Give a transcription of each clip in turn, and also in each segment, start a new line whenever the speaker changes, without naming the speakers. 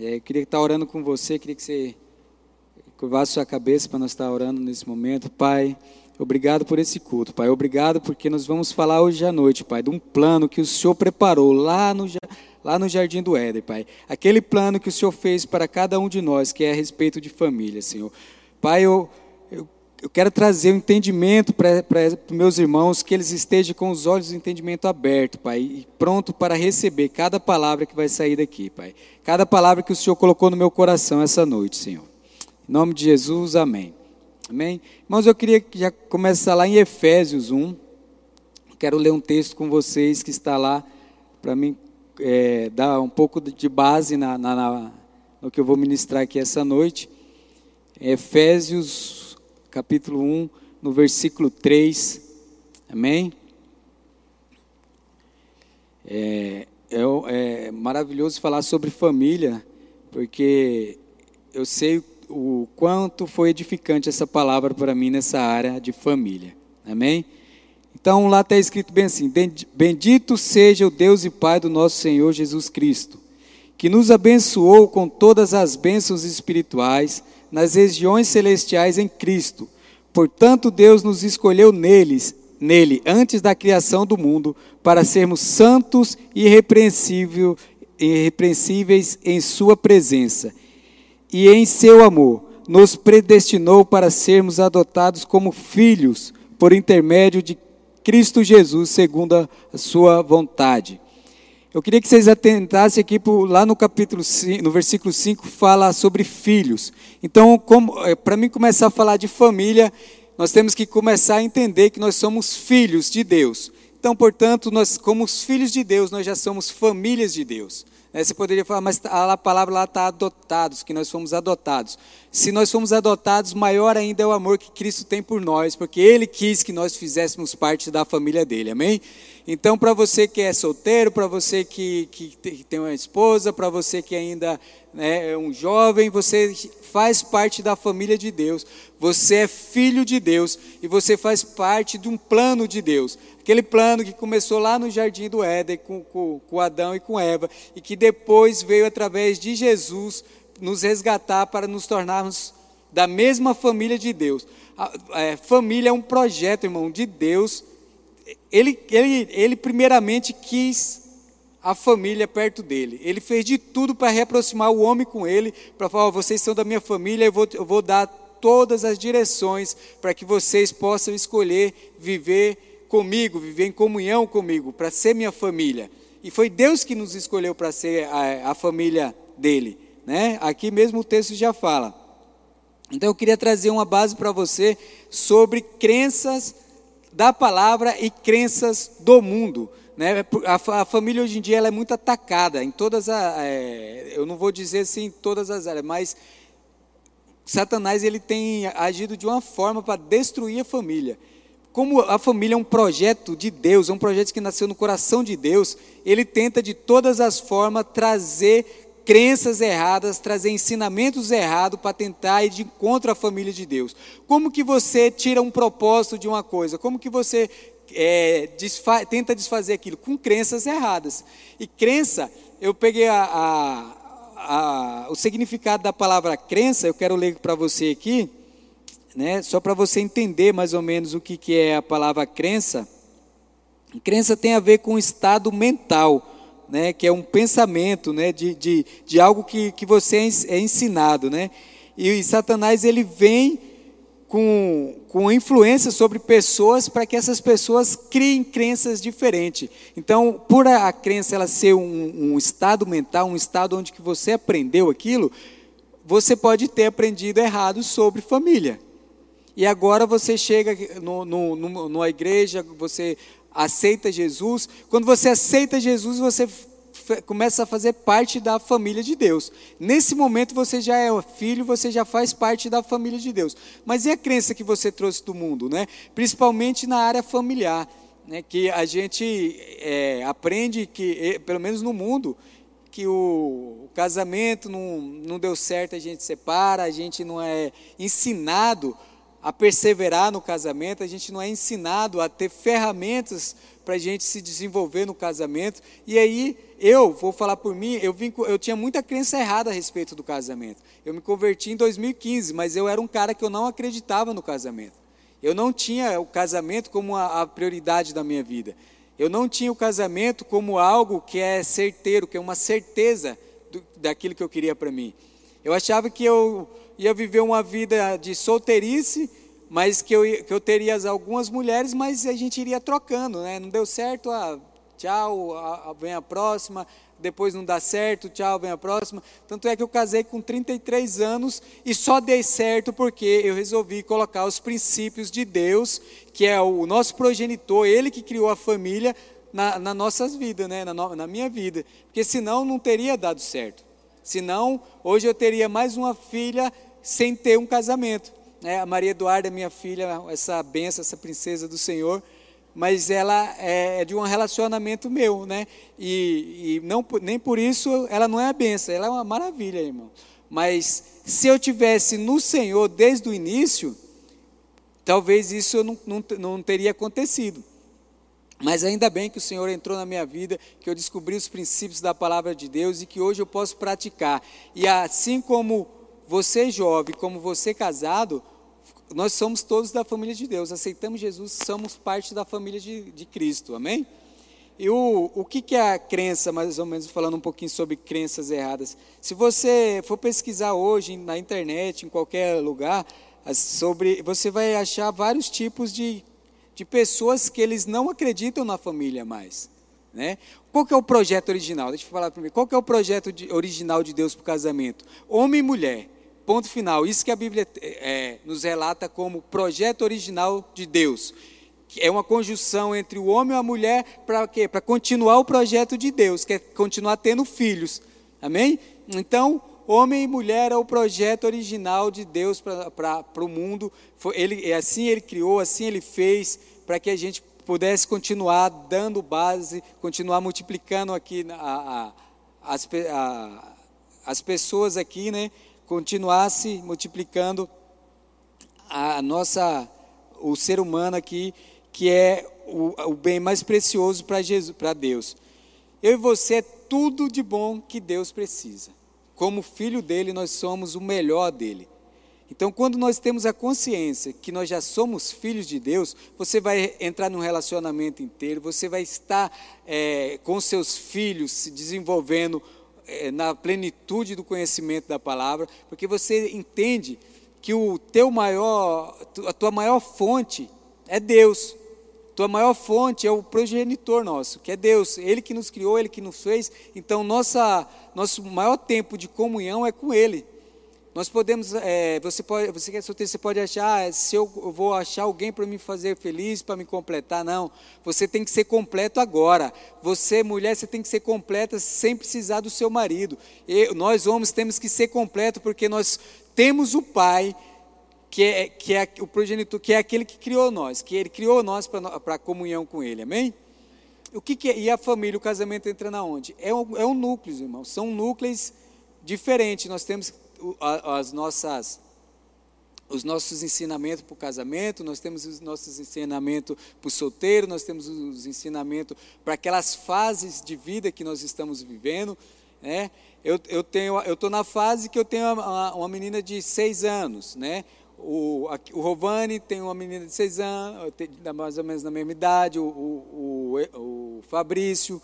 É, eu queria estar orando com você, queria que você curvasse sua cabeça para nós estar orando nesse momento. Pai, obrigado por esse culto, Pai. Obrigado porque nós vamos falar hoje à noite, Pai, de um plano que o Senhor preparou lá no, lá no Jardim do Éden, Pai. Aquele plano que o Senhor fez para cada um de nós, que é a respeito de família, Senhor. Pai, eu eu quero trazer o um entendimento para meus irmãos, que eles estejam com os olhos do entendimento aberto, Pai, e pronto para receber cada palavra que vai sair daqui, Pai. Cada palavra que o Senhor colocou no meu coração essa noite, Senhor. Em nome de Jesus, amém. Amém? Irmãos, eu queria já começar lá em Efésios 1. Quero ler um texto com vocês que está lá, para mim é, dar um pouco de base na, na, na, no que eu vou ministrar aqui essa noite. Efésios capítulo 1, no versículo 3. Amém? É, é, é, maravilhoso falar sobre família, porque eu sei o quanto foi edificante essa palavra para mim nessa área de família. Amém? Então lá está escrito bem assim: Bendito seja o Deus e Pai do nosso Senhor Jesus Cristo, que nos abençoou com todas as bênçãos espirituais nas regiões celestiais em Cristo. Portanto, Deus nos escolheu neles, nele, antes da criação do mundo, para sermos santos e irrepreensíveis em Sua presença. E em seu amor, nos predestinou para sermos adotados como filhos, por intermédio de Cristo Jesus, segundo a Sua vontade eu queria que vocês atentassem aqui lá no capítulo 5, no versículo 5, fala sobre filhos. Então, é, para mim começar a falar de família, nós temos que começar a entender que nós somos filhos de Deus. Então, portanto, nós, como os filhos de Deus, nós já somos famílias de Deus. Né, você poderia falar, mas a palavra lá está adotados, que nós fomos adotados. Se nós fomos adotados, maior ainda é o amor que Cristo tem por nós, porque Ele quis que nós fizéssemos parte da família dele, amém? Então, para você que é solteiro, para você que, que tem uma esposa, para você que ainda né, é um jovem, você faz parte da família de Deus, você é filho de Deus e você faz parte de um plano de Deus. Aquele plano que começou lá no jardim do Éden com, com, com Adão e com Eva e que depois veio através de Jesus nos resgatar para nos tornarmos da mesma família de Deus. A, a, é, família é um projeto, irmão, de Deus ele, ele, ele primeiramente quis a família perto dele. Ele fez de tudo para reaproximar o homem com ele, para falar: oh, vocês são da minha família, eu vou, eu vou dar todas as direções para que vocês possam escolher viver comigo, viver em comunhão comigo, para ser minha família. E foi Deus que nos escolheu para ser a, a família dele. Né? Aqui mesmo o texto já fala. Então eu queria trazer uma base para você sobre crenças da palavra e crenças do mundo. Né? A, a família hoje em dia ela é muito atacada em todas as. É, eu não vou dizer assim em todas as áreas, mas Satanás ele tem agido de uma forma para destruir a família. Como a família é um projeto de Deus, é um projeto que nasceu no coração de Deus, ele tenta de todas as formas trazer crenças erradas, trazer ensinamentos errados para tentar ir de encontro à família de Deus. Como que você tira um propósito de uma coisa? Como que você é, desfa tenta desfazer aquilo? Com crenças erradas. E crença, eu peguei a, a, a, o significado da palavra crença, eu quero ler para você aqui, né, só para você entender mais ou menos o que, que é a palavra crença. Crença tem a ver com o estado mental né, que é um pensamento né, de, de, de algo que, que você é, é ensinado. Né? E, e Satanás ele vem com, com influência sobre pessoas para que essas pessoas criem crenças diferentes. Então, por a, crença ela ser um, um, estado mental, um estado onde que você aprendeu aquilo, você pode ter aprendido errado sobre família. E agora você chega no, no, no, numa igreja, você aceita Jesus. Quando você aceita Jesus, você começa a fazer parte da família de Deus. Nesse momento você já é filho, você já faz parte da família de Deus. Mas e a crença que você trouxe do mundo, né? Principalmente na área familiar, né? Que a gente é, aprende que, pelo menos no mundo, que o, casamento não, não deu certo, a gente separa, a gente não é ensinado a perseverar no casamento, a gente não é ensinado a ter ferramentas para a gente se desenvolver no casamento. E aí eu vou falar por mim, eu, vim, eu tinha muita crença errada a respeito do casamento. Eu me converti em 2015, mas eu era um cara que eu não acreditava no casamento. Eu não tinha o casamento como a, a prioridade da minha vida. Eu não tinha o casamento como algo que é certeiro, que é uma certeza do, daquilo que eu queria para mim. Eu achava que eu ia viver uma vida de solteirice, mas que eu, que eu teria algumas mulheres, mas a gente iria trocando, né? Não deu certo, ah, tchau, vem a próxima, depois não dá certo, tchau, vem a próxima. Tanto é que eu casei com 33 anos e só dei certo porque eu resolvi colocar os princípios de Deus, que é o nosso progenitor, ele que criou a família, na, nas nossas vidas, né? na, na minha vida. Porque senão não teria dado certo. Senão, hoje eu teria mais uma filha sem ter um casamento. É, a Maria Eduarda, minha filha, essa benção, essa princesa do Senhor, mas ela é de um relacionamento meu, né? E, e não, nem por isso ela não é a benção, ela é uma maravilha, irmão. Mas se eu tivesse no Senhor desde o início, talvez isso não, não, não teria acontecido. Mas ainda bem que o Senhor entrou na minha vida, que eu descobri os princípios da palavra de Deus e que hoje eu posso praticar. E assim como você jovem, como você casado, nós somos todos da família de Deus, aceitamos Jesus, somos parte da família de, de Cristo, amém? E o, o que, que é a crença, mais ou menos falando um pouquinho sobre crenças erradas? Se você for pesquisar hoje na internet, em qualquer lugar, sobre, você vai achar vários tipos de de pessoas que eles não acreditam na família mais. Né? Qual que é o projeto original? Deixa eu falar para mim. Qual que é o projeto de, original de Deus para o casamento? Homem e mulher. Ponto final. Isso que a Bíblia é, nos relata como projeto original de Deus. Que é uma conjunção entre o homem e a mulher para quê? Para continuar o projeto de Deus, que é continuar tendo filhos. Amém? Então, homem e mulher é o projeto original de Deus para o mundo. Foi, ele, é assim ele criou, assim ele fez, para que a gente pudesse continuar dando base, continuar multiplicando aqui a, a, as, a, as pessoas aqui, né? Continuasse multiplicando a nossa, o ser humano aqui, que é o, o bem mais precioso para Jesus, para Deus. Eu e você é tudo de bom que Deus precisa como filho dele, nós somos o melhor dele. Então, quando nós temos a consciência que nós já somos filhos de Deus, você vai entrar num relacionamento inteiro, você vai estar é, com seus filhos se desenvolvendo na plenitude do conhecimento da palavra, porque você entende que o teu maior, a tua maior fonte é Deus. Tua maior fonte é o progenitor nosso, que é Deus, Ele que nos criou, Ele que nos fez. Então, nossa, nosso maior tempo de comunhão é com Ele. Nós podemos, é, você pode, você é solteiro, você pode achar, ah, se eu vou achar alguém para me fazer feliz, para me completar, não. Você tem que ser completo agora. Você, mulher, você tem que ser completa sem precisar do seu marido. E nós homens temos que ser completo porque nós temos o Pai que é, que é o progenitor, que é aquele que criou nós, que ele criou nós para a comunhão com ele, amém? O que, que é? E a família, o casamento entra na onde? É um, é um núcleo, irmãos, são núcleos diferentes. Nós temos as nossas, os nossos ensinamentos para o casamento, nós temos os nossos ensinamentos para o solteiro, nós temos os ensinamentos para aquelas fases de vida que nós estamos vivendo. Né? Eu, eu tenho, eu estou na fase que eu tenho uma, uma menina de seis anos, né? O, o Rovani tem uma menina de seis anos, mais ou menos na mesma idade, o, o, o, Fabrício.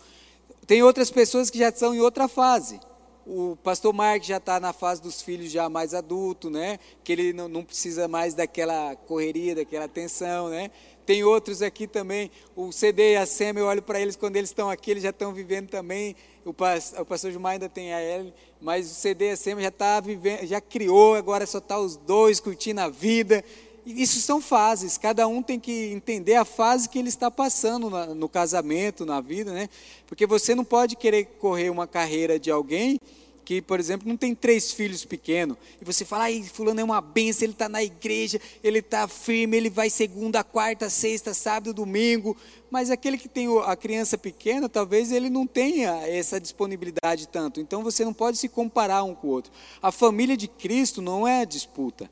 Tem outras pessoas que já estão em outra fase. O pastor Mark já está na fase dos filhos já mais adulto, né? Que ele não, não precisa mais daquela correria, daquela tensão, né? Tem outros aqui também, o CD e a SEMA, eu olho para eles quando eles estão aqui, eles já estão vivendo também. O, o pastor Gilmar ainda tem a L, mas o CD e a SEMA já está vivendo, já criou, agora só está os dois curtindo a vida. Isso são fases, cada um tem que entender a fase que ele está passando no, casamento, na vida, né? Porque você não pode querer correr uma carreira de alguém que, por exemplo, não tem três filhos pequenos, e você fala, ai, fulano é uma benção, ele está na igreja, ele está firme, ele vai segunda, quarta, sexta, sábado, domingo, mas aquele que tem a criança pequena, talvez ele não tenha essa disponibilidade tanto, então você não pode se comparar um com o outro. A família de Cristo não é disputa,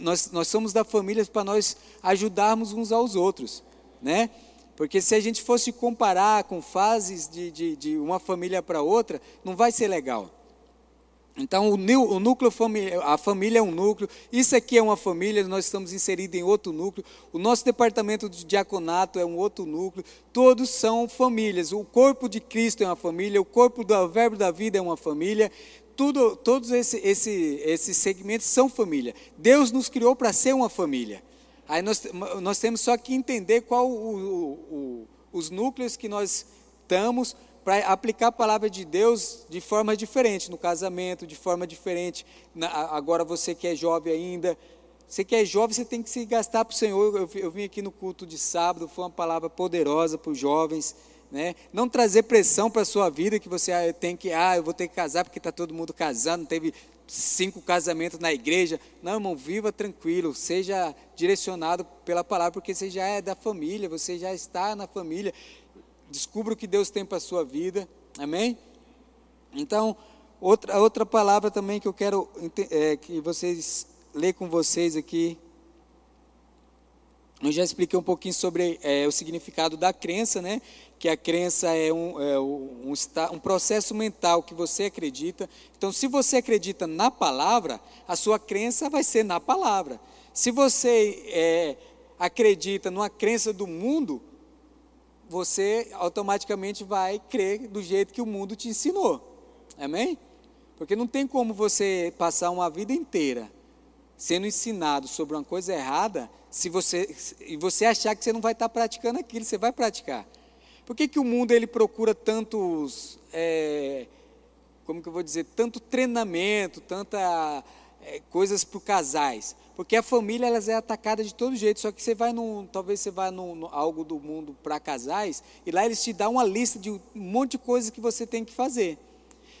nós, nós somos da família para nós ajudarmos uns aos outros, né? Porque se a gente fosse comparar com fases de, de, de uma família para outra, não vai ser legal. Então, o núcleo familiar, a família é um núcleo, isso aqui é uma família, nós estamos inseridos em outro núcleo, o nosso departamento de diaconato é um outro núcleo, todos são famílias. O corpo de Cristo é uma família, o corpo do Verbo da Vida é uma família, tudo, todos esses esse, esse segmentos são família. Deus nos criou para ser uma família. Aí nós, nós temos só que entender qual o, o, os núcleos que nós estamos para aplicar a palavra de Deus de forma diferente, no casamento, de forma diferente. Na, agora você que é jovem ainda, você que é jovem, você tem que se gastar para o Senhor. Eu, eu, vim aqui no culto de sábado, foi uma palavra poderosa para os jovens. Né? Não trazer pressão para a sua vida, que você ah, tem que, ah, eu vou ter que casar porque está todo mundo casando, teve cinco casamentos na igreja. Não, irmão, viva tranquilo, seja direcionado pela palavra, porque você já é da família, você já está na família. Descubra o que Deus tem para a sua vida. Amém? Então, outra, outra palavra também que eu quero é, que vocês ler com vocês aqui. Eu já expliquei um pouquinho sobre é, o significado da crença, né? Que a crença é, um, é um, um processo mental que você acredita. Então, se você acredita na palavra, a sua crença vai ser na palavra. Se você é, acredita numa crença do mundo, você automaticamente vai crer do jeito que o mundo te ensinou. Amém? Porque não tem como você passar uma vida inteira sendo ensinado sobre uma coisa errada, se você e você achar que você não vai estar praticando aquilo, você vai praticar. Por que, que o mundo ele procura tantos, é, como que eu vou dizer, tanto treinamento, tanta é, coisas para casais? Porque a família elas é atacada de todo jeito, só que você vai num, talvez você vá no, no algo do mundo para casais e lá eles te dão uma lista de um monte de coisas que você tem que fazer.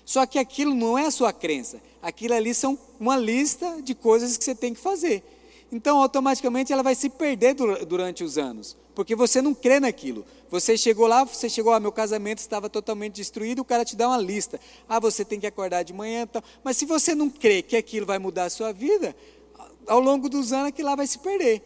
Só que aquilo não é a sua crença, aquilo ali são uma lista de coisas que você tem que fazer. Então, automaticamente ela vai se perder durante os anos, porque você não crê naquilo. Você chegou lá, você chegou, ah, meu casamento estava totalmente destruído, o cara te dá uma lista. Ah, você tem que acordar de manhã, tal. mas se você não crê que aquilo vai mudar a sua vida, ao longo dos anos aquilo lá vai se perder.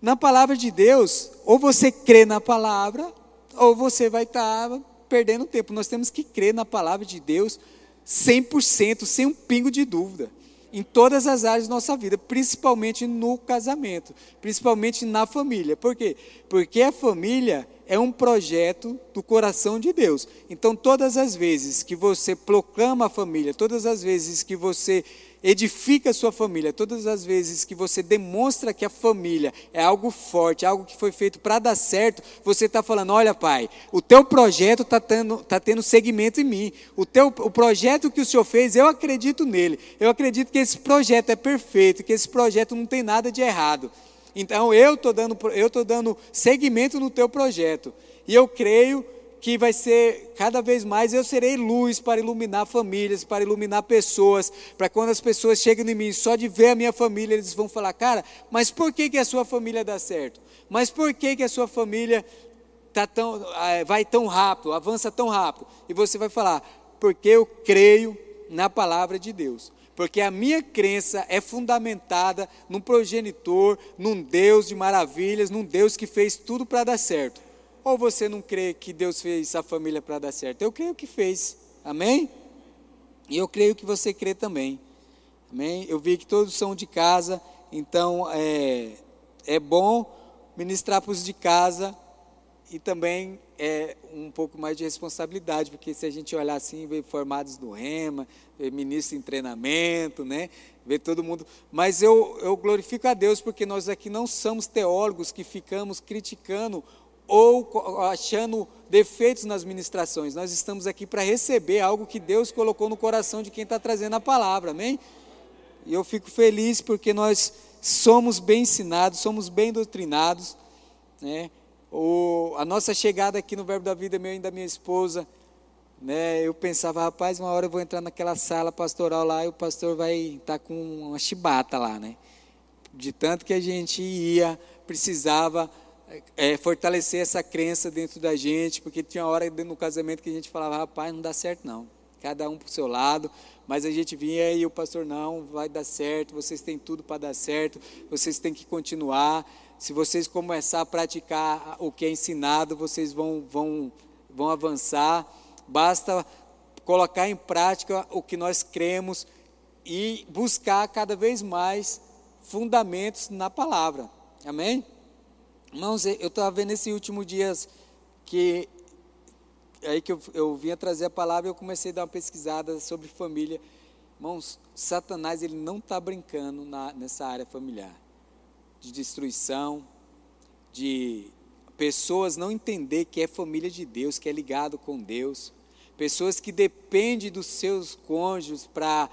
Na palavra de Deus, ou você crê na palavra, ou você vai estar tá perdendo tempo. Nós temos que crer na palavra de Deus 100%, sem um pingo de dúvida. Em todas as áreas da nossa vida, principalmente no casamento, principalmente na família. Por quê? Porque a família é um projeto do coração de Deus. Então, todas as vezes que você proclama a família, todas as vezes que você edifica a sua família. Todas as vezes que você demonstra que a família é algo forte, algo que foi feito para dar certo, você está falando: olha, pai, o teu projeto está tendo, tá tendo segmento em mim. O, teu, o projeto que o senhor fez, eu acredito nele. Eu acredito que esse projeto é perfeito, que esse projeto não tem nada de errado. Então eu estou dando, eu dando segmento no teu projeto. E eu creio que vai ser cada vez mais eu serei luz para iluminar famílias, para iluminar pessoas, para quando as pessoas chegam em mim, só de ver a minha família, eles vão falar, cara, mas por que, que a sua família dá certo? Mas por que, que a sua família tá tão, ah, vai tão rápido, avança tão rápido? E você vai falar, porque eu creio na palavra de Deus. Porque a minha crença é fundamentada num progenitor, num Deus de maravilhas, num Deus que fez tudo para dar certo. Ou você não crê que Deus fez a família para dar certo? Eu creio que fez. Amém? E eu creio que você crê também. Amém? Eu vi que todos são de casa, então é, é bom ministrar para os de casa e também é um pouco mais de responsabilidade, porque se a gente olhar assim, ver formados no REMA, ver ministro em treinamento, né? ver todo mundo. Mas eu, eu glorifico a Deus porque nós aqui não somos teólogos que ficamos criticando ou achando defeitos nas ministrações. Nós estamos aqui para receber algo que Deus colocou no coração de quem está trazendo a palavra, amém? E eu fico feliz porque nós somos bem ensinados, somos bem doutrinados. Né? O, a nossa chegada aqui no Verbo da Vida, meu e da minha esposa, né, eu pensava, rapaz, uma hora eu vou entrar naquela sala pastoral lá e o pastor vai estar tá com uma chibata lá, né? De tanto que a gente ia, precisava é, fortalecer essa crença dentro da gente, porque tinha hora no casamento que a gente falava, rapaz, não dá certo não, cada um para o seu lado, mas a gente vinha e o pastor, não, vai dar certo, vocês têm tudo para dar certo, vocês têm que continuar, Se vocês começar a praticar o que é ensinado, vocês vão, vão, vão avançar. Basta colocar em prática o que nós cremos e buscar cada vez mais fundamentos na palavra. Amém? Irmãos, eu estava vendo esses últimos dias que aí que eu, eu vinha trazer a palavra, eu comecei a dar uma pesquisada sobre família. Irmãos, Satanás ele não está brincando na, nessa área familiar de destruição, de pessoas não entender que é família de Deus, que é ligado com Deus, pessoas que dependem dos seus cônjuges para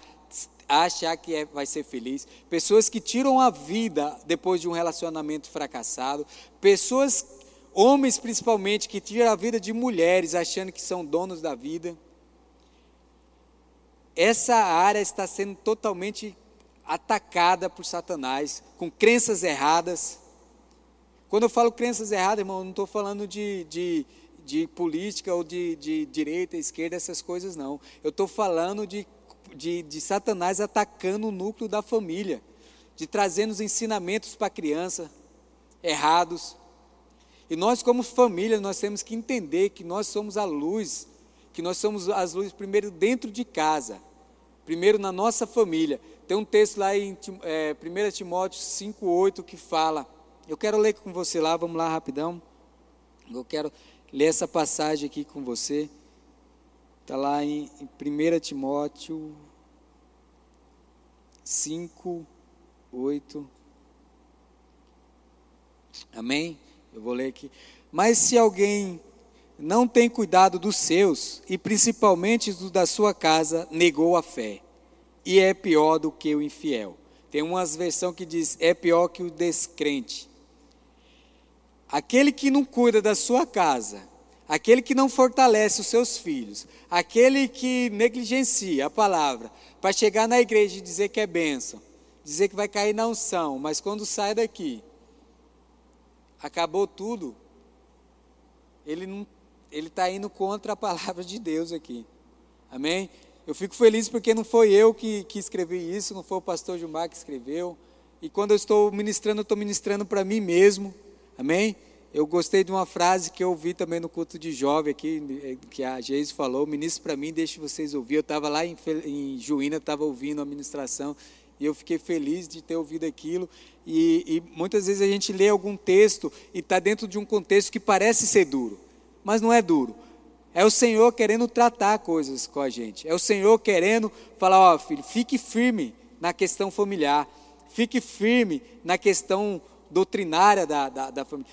achar que é, vai ser feliz, pessoas que tiram a vida depois de um relacionamento fracassado, pessoas, homens principalmente, que tiram a vida de mulheres achando que são donos da vida. Essa área está sendo totalmente atacada por Satanás, com crenças erradas. Quando eu falo crenças erradas, irmão, eu não estou falando de, de, de, política ou de, de direita, esquerda, essas coisas, não. Eu estou falando de de, de Satanás atacando o núcleo da família, de trazendo os ensinamentos para a criança errados. E nós, como família, nós temos que entender que nós somos a luz, que nós somos as luzes primeiro dentro de casa, primeiro na nossa família. Tem um texto lá em é, 1 Timóteo 5,8 que fala. Eu quero ler com você lá, vamos lá rapidão. Eu quero ler essa passagem aqui com você. Está lá em, em 1 Timóteo 5, 8. Amém? Eu vou ler aqui. Mas se alguém não tem cuidado dos seus, e principalmente do da sua casa, negou a fé, e é pior do que o infiel. Tem umas versão que diz: é pior que o descrente. Aquele que não cuida da sua casa aquele que não fortalece os seus filhos, aquele que negligencia a palavra, para chegar na igreja e dizer que é bênção, dizer que vai cair na unção, mas quando sai daqui, acabou tudo, ele não, ele está indo contra a palavra de Deus aqui. Amém? Eu fico feliz porque não foi eu que, que escrevi isso, não foi o pastor Gilmar que escreveu. E quando eu estou ministrando, eu estou ministrando para mim mesmo. Amém? Eu gostei de uma frase que eu ouvi também no culto de jovem aqui, que a Geise falou, ministro para mim, deixe vocês ouvir. Eu estava lá em, em Juína, estava ouvindo a ministração, e eu fiquei feliz de ter ouvido aquilo. E, e muitas vezes a gente lê algum texto e está dentro de um contexto que parece ser duro, mas não é duro. É o Senhor querendo tratar coisas com a gente. É o Senhor querendo falar, ó oh, filho, fique firme na questão familiar. Fique firme na questão doutrinária da, da, da família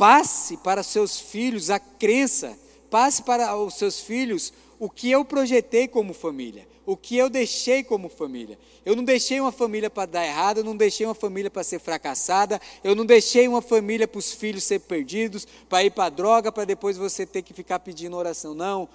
passe para seus filhos a crença, passe para os seus filhos o que eu projetei como família, o que eu deixei como família. Eu não deixei uma família para dar errado, eu não deixei uma família para ser fracassada, eu não deixei uma família para os filhos ser perdidos, para ir para droga, para depois você ter que ficar pedindo oração. Não.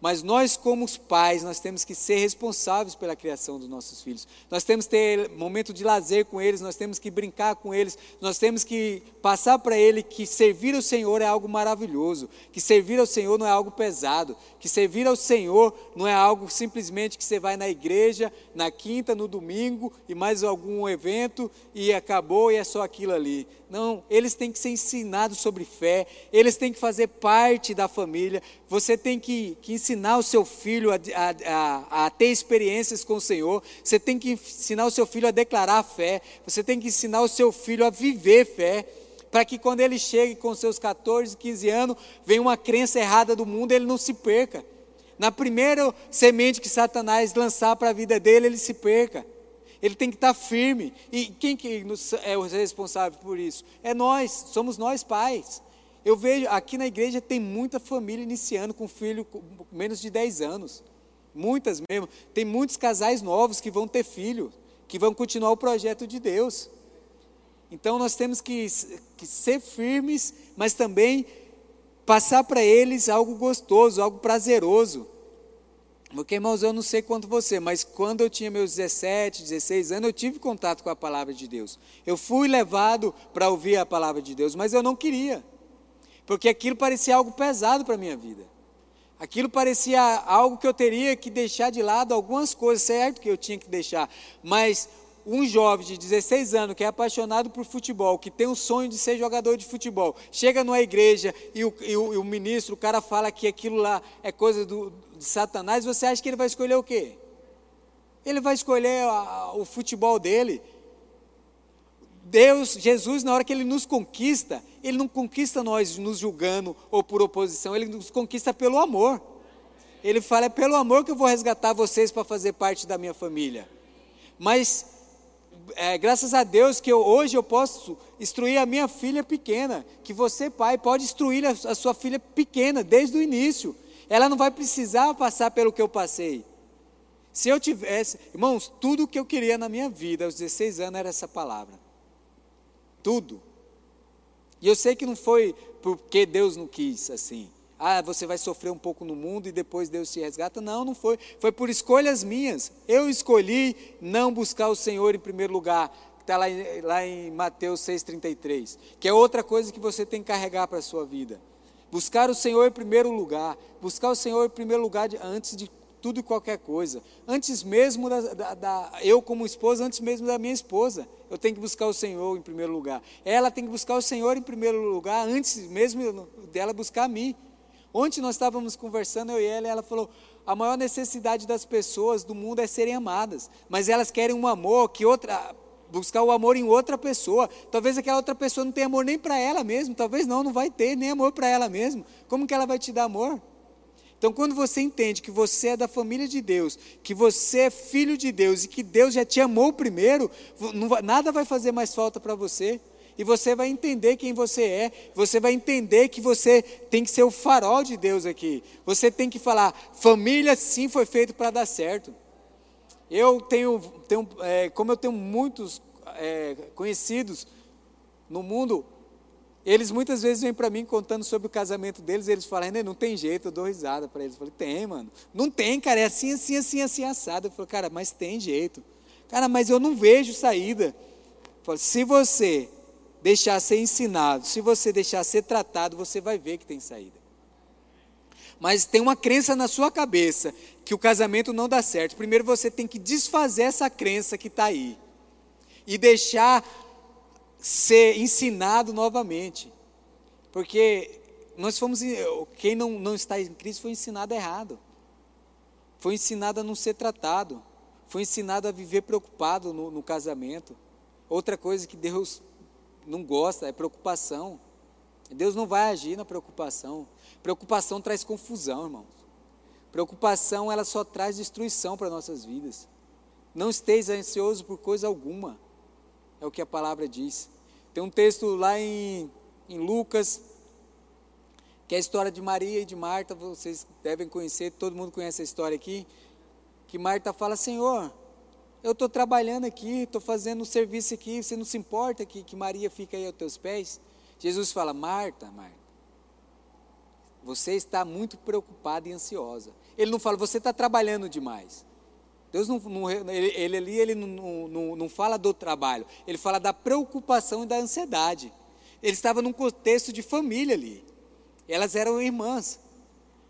Mas nós, como os pais, nós temos que ser responsáveis pela criação dos nossos filhos. Nós temos que ter momento de lazer com eles, nós temos que brincar com eles, nós temos que passar para ele que servir ao Senhor é algo maravilhoso, que servir ao Senhor não é algo pesado, que servir ao Senhor não é algo simplesmente que você vai na igreja, na quinta, no domingo e mais algum evento e acabou e é só aquilo ali. Não, eles têm que ser ensinados sobre fé, eles têm que fazer parte da família. Você tem que, que ensinar o seu filho a, a, a, a, ter experiências com o Senhor, você tem que ensinar o seu filho a declarar fé, você tem que ensinar o seu filho a viver fé, para que quando ele chegue com seus 14, 15 anos, venha uma crença errada do mundo, ele não se perca. Na primeira semente que Satanás lançar para a vida dele, ele se perca. Ele tem que estar firme. E quem que é o responsável por isso? É nós, somos nós pais. Eu vejo aqui na igreja tem muita família iniciando com filho com menos de 10 anos. Muitas mesmo. Tem muitos casais novos que vão ter filho, que vão continuar o projeto de Deus. Então nós temos que, que ser firmes, mas também passar para eles algo gostoso, algo prazeroso. Porque, irmãos, eu não sei quanto você, mas quando eu tinha meus 17, 16 anos, eu tive contato com a palavra de Deus. Eu fui levado para ouvir a palavra de Deus, mas eu não queria. Porque aquilo parecia algo pesado para a minha vida. Aquilo parecia algo que eu teria que deixar de lado algumas coisas, certo que eu tinha que deixar, mas um jovem de 16 anos que é apaixonado por futebol, que tem o sonho de ser jogador de futebol, chega numa igreja e o, e o, e o ministro, o cara fala que aquilo lá é coisa do, de Satanás, você acha que ele vai escolher o quê? Ele vai escolher a, o futebol dele. Deus, Jesus, na hora que Ele nos conquista, Ele não conquista nós nos julgando ou por oposição, Ele nos conquista pelo amor. Ele fala: é pelo amor que eu vou resgatar vocês para fazer parte da minha família. Mas é, graças a Deus que eu, hoje eu posso instruir a minha filha pequena, que você, pai, pode instruir a, a sua filha pequena desde o início. Ela não vai precisar passar pelo que eu passei. Se eu tivesse, irmãos, tudo o que eu queria na minha vida aos 16 anos era essa palavra. Tudo. E eu sei que não foi porque Deus não quis assim. Ah, você vai sofrer um pouco no mundo e depois Deus te resgata. Não, não foi. Foi por escolhas minhas. Eu escolhi não buscar o Senhor em primeiro lugar. Está lá, lá em Mateus 6,33. Que é outra coisa que você tem que carregar para a sua vida. Buscar o Senhor em primeiro lugar. Buscar o Senhor em primeiro lugar de, antes de tudo e qualquer coisa. Antes mesmo da, da, da, eu como esposa, antes mesmo da minha esposa, eu tenho que buscar o Senhor em primeiro lugar. Ela tem que buscar o Senhor em primeiro lugar, antes mesmo dela buscar a mim. Ontem nós estávamos conversando, eu e ela, e ela falou: a maior necessidade das pessoas do mundo é serem amadas, mas elas querem um amor que outra, buscar o amor em outra pessoa. Talvez aquela outra pessoa não tenha amor nem para ela mesmo, talvez não, não vai ter nem amor para ela mesmo. Como que ela vai te dar amor? Então, quando você entende que você é da família de Deus, que você é filho de Deus e que Deus já te amou primeiro, nada vai fazer mais falta para você e você vai entender quem você é, você vai entender que você tem que ser o farol de Deus aqui. Você tem que falar, família sim foi feito para dar certo. Eu tenho, tenho é, como eu tenho muitos é, conhecidos no mundo, eles muitas vezes vêm para mim contando sobre o casamento deles, eles falam, não tem jeito, eu dou risada para eles. Eu falei, tem, mano. Não tem, cara, é assim, assim, assim, assim, assado. Eu falei, cara, mas tem jeito. Cara, mas eu não vejo saída. Eu falei, se você deixar ser ensinado, se você deixar ser tratado, você vai ver que tem saída. Mas tem uma crença na sua cabeça que o casamento não dá certo. Primeiro você tem que desfazer essa crença que está aí e deixar ser ensinado novamente. Porque nós fomos, quem não, não está em Cristo foi ensinado errado. Foi ensinado a não ser tratado. Foi ensinado a viver preocupado no, no casamento. Outra coisa que Deus não gosta, é preocupação. Deus não vai agir na preocupação. Preocupação traz confusão, irmãos. Preocupação, ela só traz destruição para nossas vidas. Não esteja ansioso por coisa alguma. É o que a palavra diz. Tem um texto lá em, em Lucas, que é a história de Maria e de Marta, vocês devem conhecer, todo mundo conhece a história aqui, que Marta fala, Senhor, eu estou trabalhando aqui, estou fazendo um serviço aqui, você não se importa que, que Maria fica aí aos teus pés? Jesus fala, Marta, Marta, você está muito preocupada e ansiosa. Ele não fala, você está trabalhando demais. Deus não, não ele, ele ali ele não, não, não fala do trabalho, ele fala da preocupação e da ansiedade. Ele estava num contexto de família ali. Elas eram irmãs.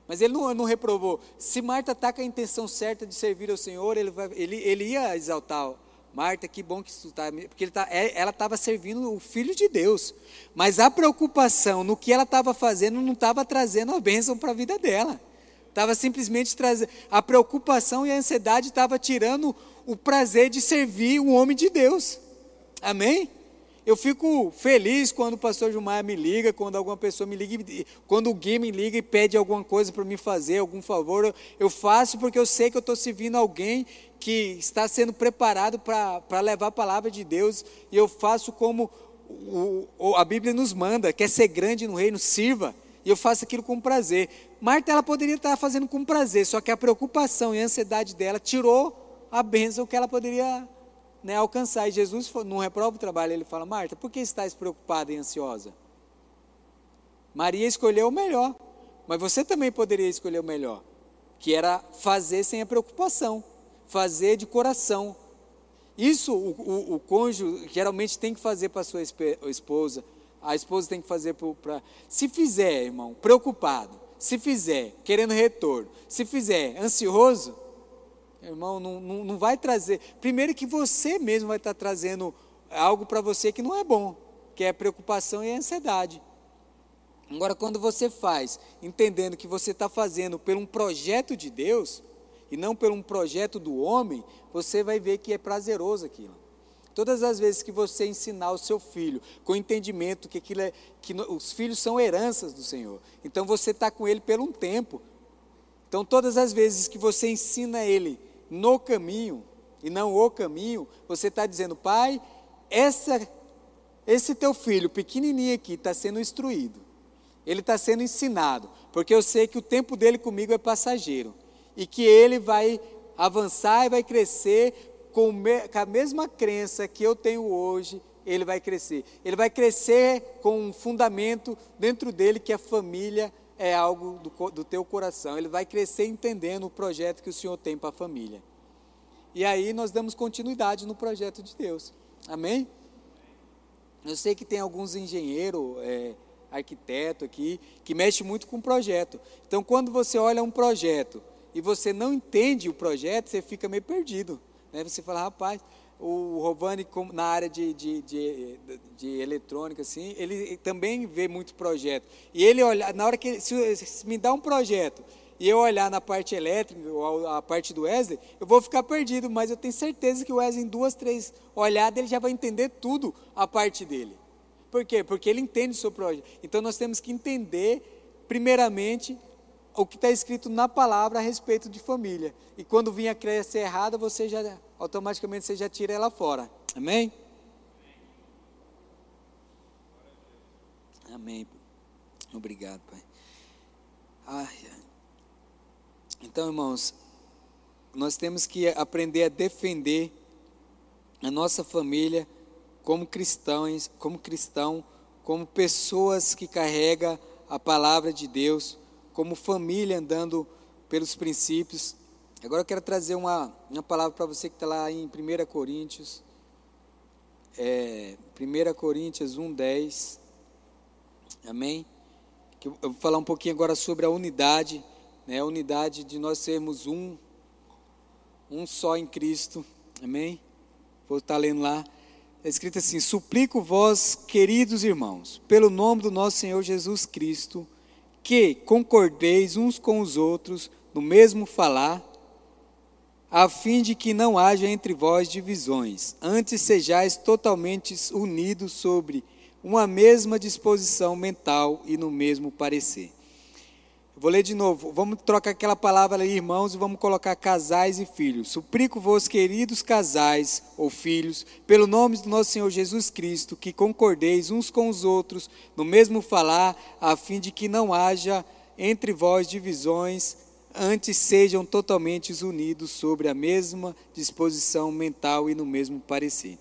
Mas ele não, não reprovou. Se Marta está com a intenção certa de servir ao Senhor, ele, vai, ele, ele ia exaltar. Marta, que bom que isso está. Porque ele tá, é, ela estava servindo o Filho de Deus. Mas a preocupação no que ela estava fazendo não estava trazendo a bênção para a vida dela. Estava simplesmente trazendo. A preocupação e a ansiedade estava tirando o prazer de servir o homem de Deus. Amém? Eu fico feliz quando o pastor Gilmar me liga, quando alguma pessoa me liga, quando o Gui me liga e pede alguma coisa para me fazer, algum favor, eu faço porque eu sei que eu estou servindo alguém que está sendo preparado para levar a palavra de Deus, e eu faço como o, o, a Bíblia nos manda, quer ser grande no reino, sirva, e eu faço aquilo com prazer. Marta, ela poderia estar fazendo com prazer, só que a preocupação e a ansiedade dela tirou a bênção que ela poderia né, alcançar. E Jesus não reprova o trabalho, ele fala: Marta, por que estás preocupada e ansiosa? Maria escolheu o melhor, mas você também poderia escolher o melhor, que era fazer sem a preocupação, fazer de coração. Isso o, o, o cônjuge geralmente tem que fazer para sua esposa, a esposa tem que fazer para. Se fizer, irmão, preocupado, se fizer querendo retorno, se fizer ansioso, Irmão, não, não, não vai trazer. Primeiro que você mesmo vai estar trazendo algo para você que não é bom, que é preocupação e ansiedade. Agora, quando você faz, entendendo que você está fazendo por um projeto de Deus, e não por um projeto do homem, você vai ver que é prazeroso aquilo. Todas as vezes que você ensinar o seu filho com entendimento que, aquilo é, que os filhos são heranças do Senhor, então você está com ele por um tempo. Então, todas as vezes que você ensina ele no caminho e não o caminho, você está dizendo, pai, essa, esse teu filho pequenininho aqui está sendo instruído, ele está sendo ensinado, porque eu sei que o tempo dele comigo é passageiro e que ele vai avançar e vai crescer com, a mesma crença que eu tenho hoje, ele vai crescer. Ele vai crescer com um fundamento dentro dele que a família é algo do, do teu coração. Ele vai crescer entendendo o projeto que o Senhor tem para a família. E aí nós damos continuidade no projeto de Deus. Amém? Eu sei que tem alguns engenheiros, é, arquiteto aqui, que mexe muito com projeto. Então, quando você olha um projeto e você não entende o projeto, você fica meio perdido. Né? Você fala, rapaz, o Rovani, na área de, de, de, de, eletrônica, assim, ele também vê muito projeto. E ele olha, na hora que se, se me dá um projeto e eu olhar na parte elétrica, ou a parte do Wesley, eu vou ficar perdido, mas eu tenho certeza que o Wesley, em duas, três olhadas, ele já vai entender tudo a parte dele. Por quê? Porque ele entende o seu projeto. Então nós temos que entender, primeiramente, o que está escrito na palavra a respeito de família. E quando vir a crença errada, você já automaticamente você já tira ela fora. Amém? Amém. Obrigado, Pai. Ai, então, irmãos, nós temos que aprender a defender a nossa família como cristãos, como cristão, como pessoas que carregam a palavra de Deus como família andando pelos princípios. Agora eu quero trazer uma, uma palavra para você que está lá em 1 Coríntios, é, 1 Coríntios 1, 10, amém? eu vou falar um pouquinho agora sobre a unidade, né, a unidade de nós sermos um, um só em Cristo, amém? Vou estar lendo lá, é escrito assim: Suplico vós, queridos irmãos, pelo nome do nosso Senhor Jesus Cristo, que concordeis uns com os outros no mesmo falar, a fim de que não haja entre vós divisões, antes sejais totalmente unidos sobre uma mesma disposição mental e no mesmo parecer. Vou ler de novo. Vamos trocar aquela palavra ali, irmãos, e vamos colocar casais e filhos. Suplico-vos, queridos casais ou filhos, pelo nome do nosso Senhor Jesus Cristo, que concordeis uns com os outros no mesmo falar, a fim de que não haja entre vós divisões, antes sejam totalmente unidos sobre a mesma disposição mental e no mesmo parecer.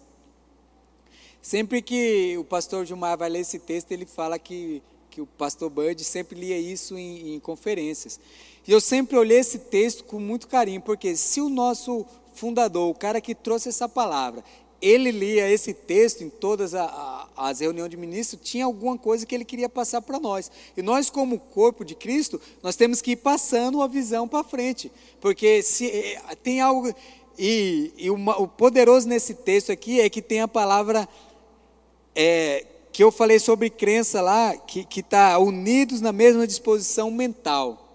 Sempre que o pastor Gilmar vai ler esse texto, ele fala que que o pastor Bud sempre lia isso em, em conferências. E eu sempre olhei esse texto com muito carinho, porque se o nosso fundador, o cara que trouxe essa palavra, ele lia esse texto em todas a, a, as reuniões de ministros, tinha alguma coisa que ele queria passar para nós. E nós, como corpo de Cristo, nós temos que ir passando a visão para frente. Porque se eh, tem algo. E, e uma, o poderoso nesse texto aqui é que tem a palavra é, que eu falei sobre crença lá, que está unidos na mesma disposição mental.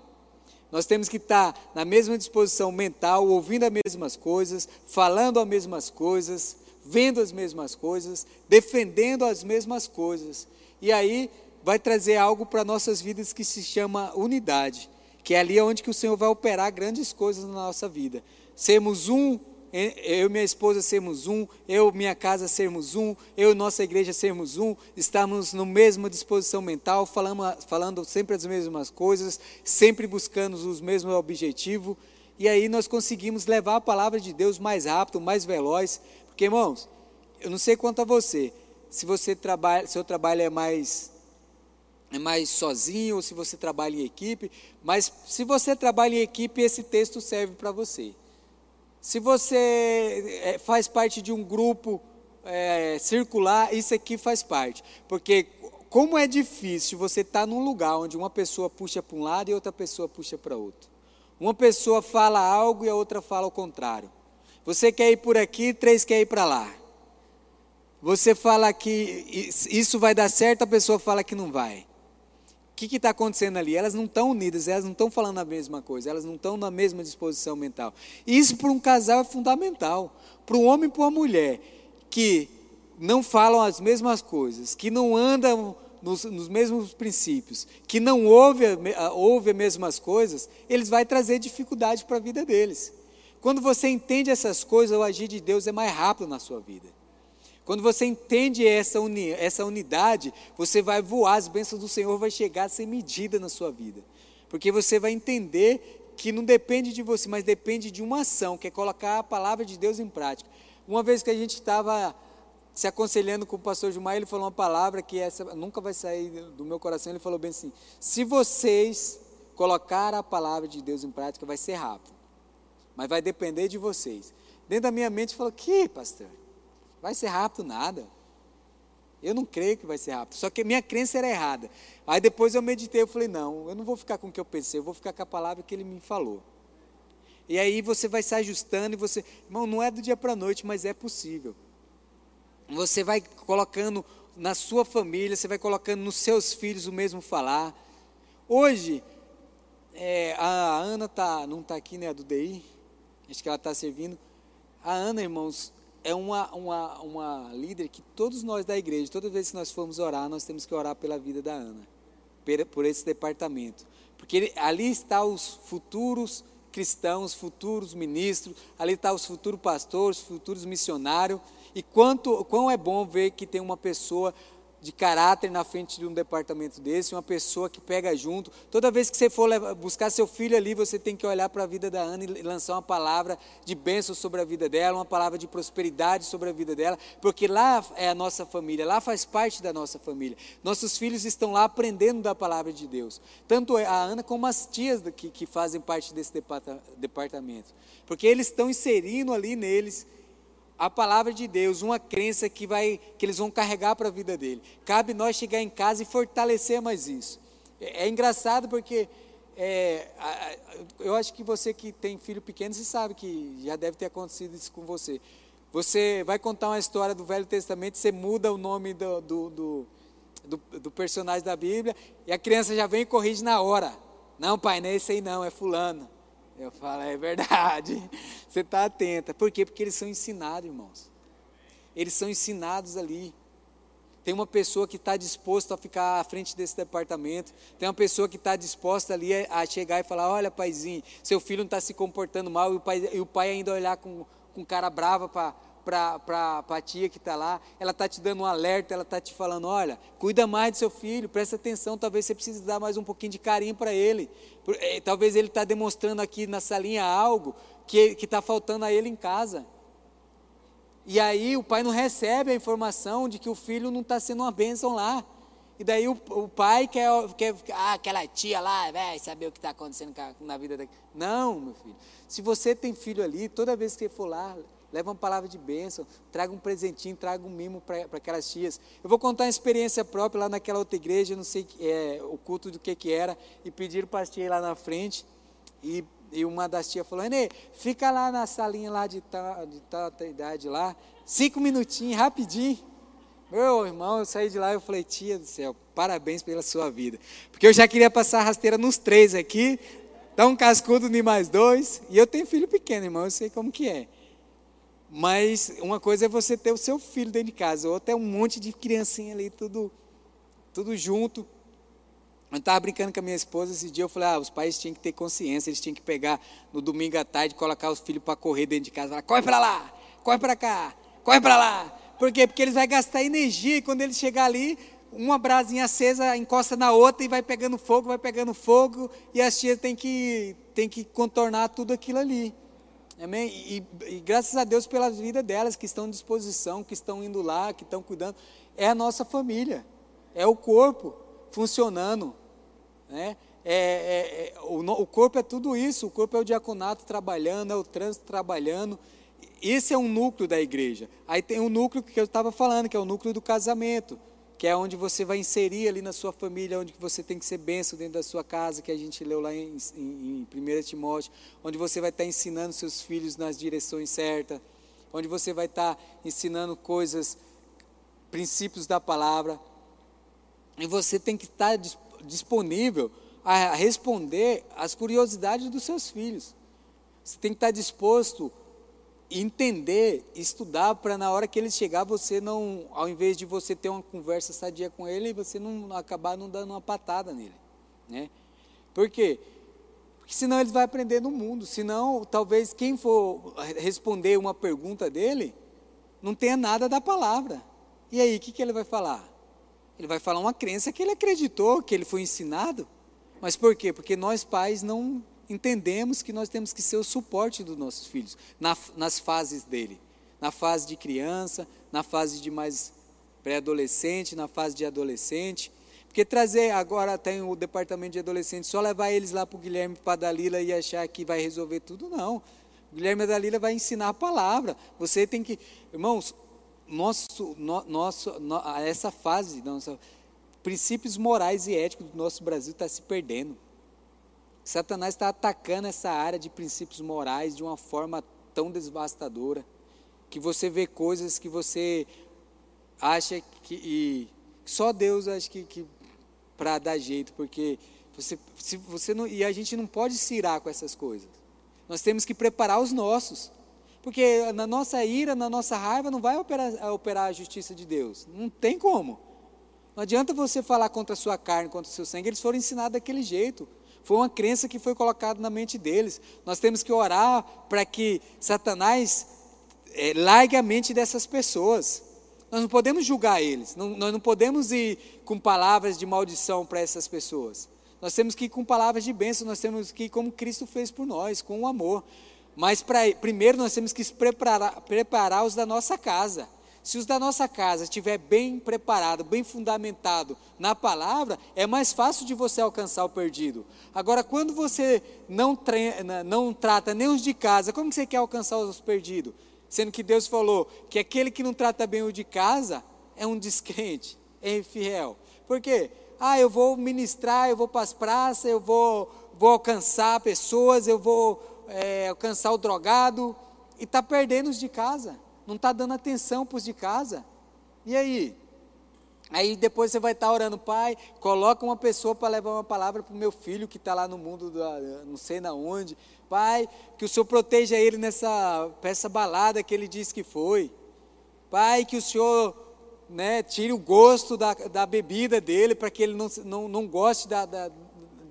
Nós temos que estar tá na mesma disposição mental, ouvindo as mesmas coisas, falando as mesmas coisas, vendo as mesmas coisas, defendendo as mesmas coisas. E aí vai trazer algo para nossas vidas que se chama unidade, que é ali onde que o Senhor vai operar grandes coisas na nossa vida. Sermos um eu e minha esposa sermos um, eu e minha casa sermos um, eu e nossa igreja sermos um, estamos na mesma disposição mental, falando, falando sempre as mesmas coisas, sempre buscando os mesmos objetivos, e aí nós conseguimos levar a palavra de Deus mais rápido, mais veloz, porque irmãos, eu não sei quanto a você, se você trabalha, seu trabalho é mais é mais sozinho ou se você trabalha em equipe, mas se você trabalha em equipe, esse texto serve para você. Se você é, faz parte de um grupo é, circular, isso aqui faz parte. Porque como é difícil você estar tá num lugar onde uma pessoa puxa para um lado e outra pessoa puxa para outro. Uma pessoa fala algo e a outra fala o contrário. Você quer ir por aqui, três quer ir para lá. Você fala que isso vai dar certo, a pessoa fala que não vai. Que está acontecendo ali? Elas não estão unidas, elas não estão falando a mesma coisa, elas não estão na mesma disposição mental. Isso para um casal é fundamental. Para um homem e para uma mulher que não falam as mesmas coisas, que não andam nos, nos mesmos princípios, que não ouve, ouve as mesmas coisas, eles vai trazer dificuldade para a vida deles. Quando você entende essas coisas, o agir de Deus é mais rápido na sua vida. Quando você entende essa, uni, essa unidade, você vai voar, as bênçãos do Senhor vai chegar sem medida na sua vida. Porque você vai entender que não depende de você, mas depende de uma ação, que é colocar a palavra de Deus em prática. Uma vez que a gente estava se aconselhando com o pastor Gilmar, ele falou uma palavra que essa nunca vai sair do meu coração. Ele falou bem assim: se vocês colocar a palavra de Deus em prática, vai ser rápido, mas vai depender de vocês. Dentro da minha mente, falou: que pastor? Vai ser rápido nada. Eu não creio que vai ser rápido. Só que minha crença era errada. Aí depois eu meditei, eu falei, não, eu não vou ficar com o que eu pensei, eu vou ficar com a palavra que ele me falou. E aí você vai se ajustando e você, irmão, não é do dia para a noite, mas é possível. Você vai colocando na sua família, você vai colocando nos seus filhos o mesmo falar. Hoje, é, a Ana tá, não está aqui, né, a do DI, acho que ela está servindo. A Ana, irmãos, é uma, uma, uma líder que todos nós da igreja, toda vez que nós formos orar, nós temos que orar pela vida da Ana, por esse departamento. Porque ali está os futuros cristãos, futuros ministros, ali está os futuros pastores, futuros missionários. E quanto, quão é bom ver que tem uma pessoa de caráter na frente de um departamento desse, uma pessoa que pega junto. Toda vez que você for buscar seu filho ali, você tem que olhar para a vida da Ana e lançar uma palavra de bênção sobre a vida dela, uma palavra de prosperidade sobre a vida dela, porque lá é a nossa família, lá faz parte da nossa família. Nossos filhos estão lá aprendendo da palavra de Deus. Tanto a Ana como as tias que, que fazem parte desse departamento. Porque eles estão inserindo ali neles a palavra de Deus, uma crença que, vai, que eles vão carregar para a vida dele. Cabe nós chegar em casa e fortalecer mais isso. É, é engraçado porque é, eu acho que você que tem filho pequeno, você sabe que já deve ter acontecido isso com você. Você vai contar uma história do Velho Testamento, você muda o nome do, do, do, do, do personagem da Bíblia e a criança já vem e corrige na hora. Não, pai, não é esse aí não, é fulano. Eu falo, é verdade. Você está atenta. Por quê? Porque eles são ensinados, irmãos. Eles são ensinados ali. Tem uma pessoa que está disposta a ficar à frente desse departamento. Tem uma pessoa que está disposta ali a chegar e falar: Olha, paizinho, seu filho não está se comportando mal. E o pai, e o pai ainda olhar com, com cara brava para para a tia que está lá, ela está te dando um alerta, ela está te falando: olha, cuida mais do seu filho, presta atenção, talvez você precise dar mais um pouquinho de carinho para ele. Eh, talvez ele está demonstrando aqui na salinha algo que está faltando a ele em casa. E aí o pai não recebe a informação de que o filho não está sendo uma bênção lá. E daí o, o pai quer, quer ah, aquela tia lá, vai saber o que está acontecendo na vida daqui. Não, meu filho. Se você tem filho ali, toda vez que for lá, leva uma palavra de bênção, traga um presentinho, traga um mimo para aquelas tias. Eu vou contar uma experiência própria lá naquela outra igreja, não sei é, o culto do que, que era, e pediram para as tias lá na frente, e, e uma das tias falou, Renê, fica lá na salinha lá de tal, de tal idade lá, cinco minutinhos, rapidinho. Meu irmão, eu saí de lá e falei, tia do céu, parabéns pela sua vida. Porque eu já queria passar rasteira nos três aqui, dar um cascudo em mais dois, e eu tenho filho pequeno, irmão, eu sei como que é. Mas uma coisa é você ter o seu filho dentro de casa, outra é um monte de criancinha ali, tudo, tudo junto. Eu estava brincando com a minha esposa esse dia, eu falei, ah, os pais tinham que ter consciência, eles tinham que pegar no domingo à tarde, colocar os filhos para correr dentro de casa, falar, corre para lá, corre para cá, corre para lá. Por quê? Porque eles vão gastar energia e quando eles chegar ali, uma brasinha acesa encosta na outra e vai pegando fogo, vai pegando fogo, e as tias têm que, têm que contornar tudo aquilo ali. Amém? E, e, graças a Deus pela vida delas que estão à disposição, que estão indo lá, que estão cuidando. É a nossa família, é o corpo funcionando. Né? É, é, é, o, o, corpo é tudo isso, o corpo é o diaconato trabalhando, é o trânsito trabalhando. Esse é um núcleo da igreja. Aí tem um núcleo que eu estava falando, que é o núcleo do casamento, que é onde você vai inserir ali na sua família, onde você tem que ser benção dentro da sua casa, que a gente leu lá em, em, em 1 Timóteo, onde você vai estar ensinando seus filhos nas direções certas, onde você vai estar ensinando coisas, princípios da palavra, e você tem que estar disponível a responder às curiosidades dos seus filhos. Você tem que estar disposto entender, estudar para na hora que ele chegar você não, ao invés de você ter uma conversa sadia com ele, você não acabar não dando uma patada nele, né? Por quê? Porque senão ele vai aprender no mundo, senão talvez quem for responder uma pergunta dele não tenha nada da palavra. E aí, o que, que ele vai falar? Ele vai falar uma crença que ele acreditou, que ele foi ensinado. Mas por quê? Porque nós pais não entendemos que nós temos que ser o suporte dos nossos filhos na, nas fases dele, na fase de criança, na fase de mais pré-adolescente, na fase de adolescente. Porque trazer agora tem o departamento de adolescente, só levar eles lá para o Guilherme para a Dalila e achar que vai resolver tudo, não. O Guilherme e a Dalila vai ensinar a palavra. Você tem que, irmãos, nosso, no, nosso, no, essa fase, nossa, princípios morais e éticos do nosso Brasil está se perdendo. Satanás está atacando essa área de princípios morais de uma forma tão devastadora que você vê coisas que você acha que só Deus acha que, que para dar jeito, porque você, se você não, e a gente não pode se irar com essas coisas. Nós temos que preparar os nossos. Porque na nossa ira, na nossa raiva, não vai operar, operar a justiça de Deus. Não tem como. Não adianta você falar contra a sua carne, contra o seu sangue, eles foram ensinados daquele jeito. Foi uma crença que foi colocada na mente deles. Nós temos que orar para que Satanás é, largue a mente dessas pessoas. Nós não podemos julgar eles, não, nós não podemos ir com palavras de maldição para essas pessoas. Nós temos que ir com palavras de bênção, nós temos que ir como Cristo fez por nós, com o amor. Mas pra, primeiro nós temos que preparar, preparar os da nossa casa. Se os da nossa casa estiver bem preparado, bem fundamentado na palavra, é mais fácil de você alcançar o perdido. Agora, quando você não, treina, não trata nem os de casa, como você quer alcançar os perdidos? Sendo que Deus falou que aquele que não trata bem o de casa é um descrente, é infiel. Por quê? Ah, eu vou ministrar, eu vou para as praças, eu vou, vou alcançar pessoas, eu vou é, alcançar o drogado, e está perdendo os de casa não está dando atenção para os de casa. E aí? Aí depois você vai estar tá orando, pai, coloca uma pessoa para levar uma palavra para o meu filho que está lá no mundo, não sei na onde. Pai, que o Senhor proteja ele nessa essa balada que ele disse que foi. Pai, que o Senhor né, tire o gosto da, da bebida dele para que ele não, não, não goste da, da,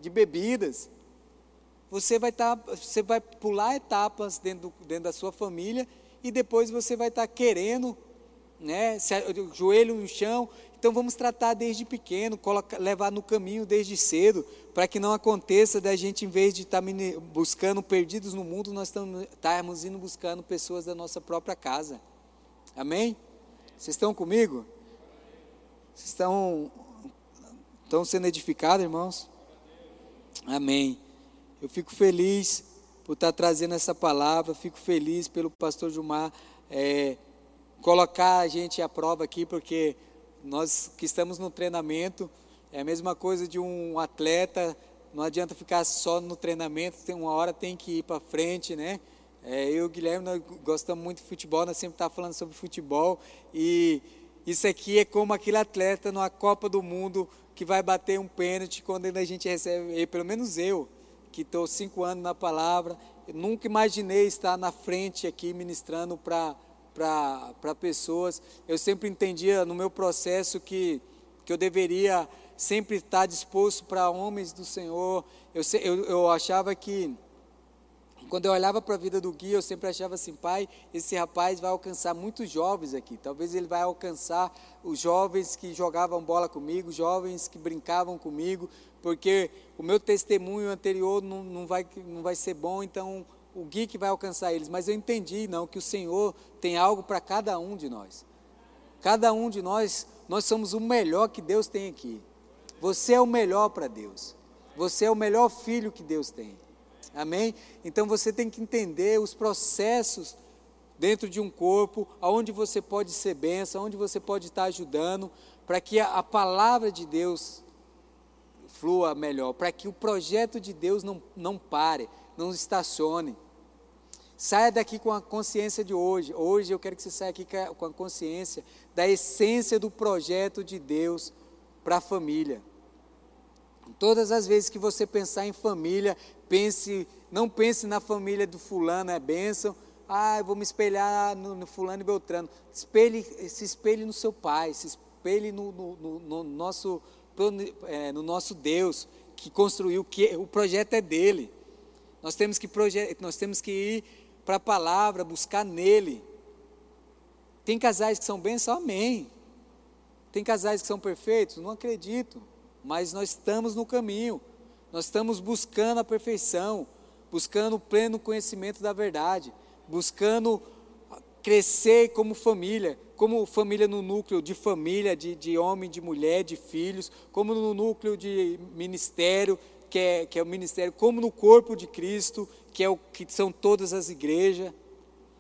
de bebidas. Você vai, tá, você vai pular etapas dentro, dentro da sua família e depois você vai estar querendo, né, joelho no chão. Então vamos tratar desde pequeno, levar no caminho desde cedo, para que não aconteça da gente, em vez de estar buscando perdidos no mundo, nós estarmos indo buscando pessoas da nossa própria casa. Amém? Vocês estão comigo? Vocês estão, estão sendo edificados, irmãos? Amém. Eu fico feliz por estar trazendo essa palavra. Fico feliz pelo pastor Gilmar é, colocar a gente à prova aqui, porque nós que estamos no treinamento, é a mesma coisa de um atleta, não adianta ficar só no treinamento, tem uma hora tem que ir para frente, né? É, eu e o Guilherme nós gostamos muito de futebol, nós sempre estamos falando sobre futebol e isso aqui é como aquele atleta numa Copa do Mundo que vai bater um pênalti quando a gente recebe, pelo menos eu, que estou cinco anos na palavra, nunca imaginei estar na frente aqui ministrando para pessoas. Eu sempre entendia no meu processo que, que eu deveria sempre estar disposto para homens do Senhor. Eu, eu, eu achava que quando eu olhava para a vida do Gui, eu sempre achava assim, pai, esse rapaz vai alcançar muitos jovens aqui. Talvez ele vai alcançar os jovens que jogavam bola comigo, jovens que brincavam comigo, porque o meu testemunho anterior não, não, vai, não vai ser bom, então o Gui que vai alcançar eles. Mas eu entendi, não, que o Senhor tem algo para cada um de nós. Cada um de nós, nós somos o melhor que Deus tem aqui. Você é o melhor para Deus. Você é o melhor filho que Deus tem. Amém? Então você tem que entender os processos dentro de um corpo, aonde você pode ser benção, onde você pode estar ajudando, para que a palavra de Deus flua melhor, para que o projeto de Deus não, não pare, não estacione. Saia daqui com a consciência de hoje. Hoje eu quero que você saia aqui com a consciência da essência do projeto de Deus para a família. Todas as vezes que você pensar em família, pense, não pense na família do fulano, é bênção. Ah, eu vou me espelhar no, no fulano e Beltrano. Espelhe, se espelhe no seu pai, se espelhe no, no, no nosso, no nosso Deus que construiu, que o projeto é dele. Nós temos que, nós temos que ir para a palavra, buscar nele. Tem casais que são bênçãos? Amém. Tem casais que são perfeitos? Não acredito. Mas nós estamos no caminho. Nós estamos buscando a perfeição, buscando o pleno conhecimento da verdade, buscando crescer como família, como família no núcleo de família, de, de homem, de mulher, de filhos, como no núcleo de ministério, que é, que é o ministério, como no corpo de Cristo, que, é o, que são todas as igrejas.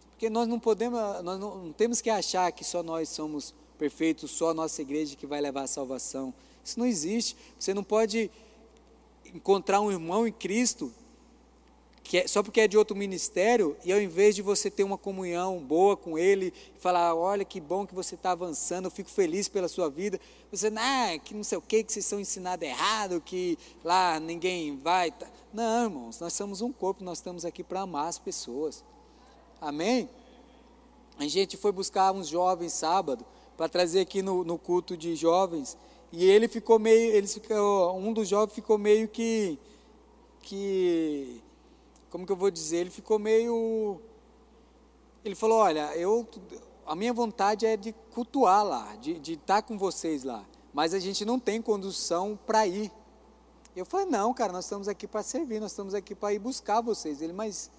Porque nós não podemos, nós não, não temos que achar que só nós somos perfeitos, só a nossa igreja que vai levar a salvação. Isso não existe. Você não pode encontrar um irmão em Cristo que é, só porque é de outro ministério, e ao invés de você ter uma comunhão boa com ele, falar, olha que bom que você está avançando, eu fico feliz pela sua vida, você, ah, que não sei o que, que vocês são ensinados errado, que lá ninguém vai. Não, irmãos, nós somos um corpo, nós estamos aqui para amar as pessoas. Amém? A gente foi buscar uns jovens sábado, para trazer aqui no, no culto de jovens, e ele ficou meio, eles ficou, um dos jovens ficou meio que, que como que eu vou dizer, ele ficou meio. Ele falou: Olha, eu, a minha vontade é de cultuar lá, de, de estar com vocês lá, mas a gente não tem condução para ir. Eu falei: Não, cara, nós estamos aqui para servir, nós estamos aqui para ir buscar vocês. Ele, mas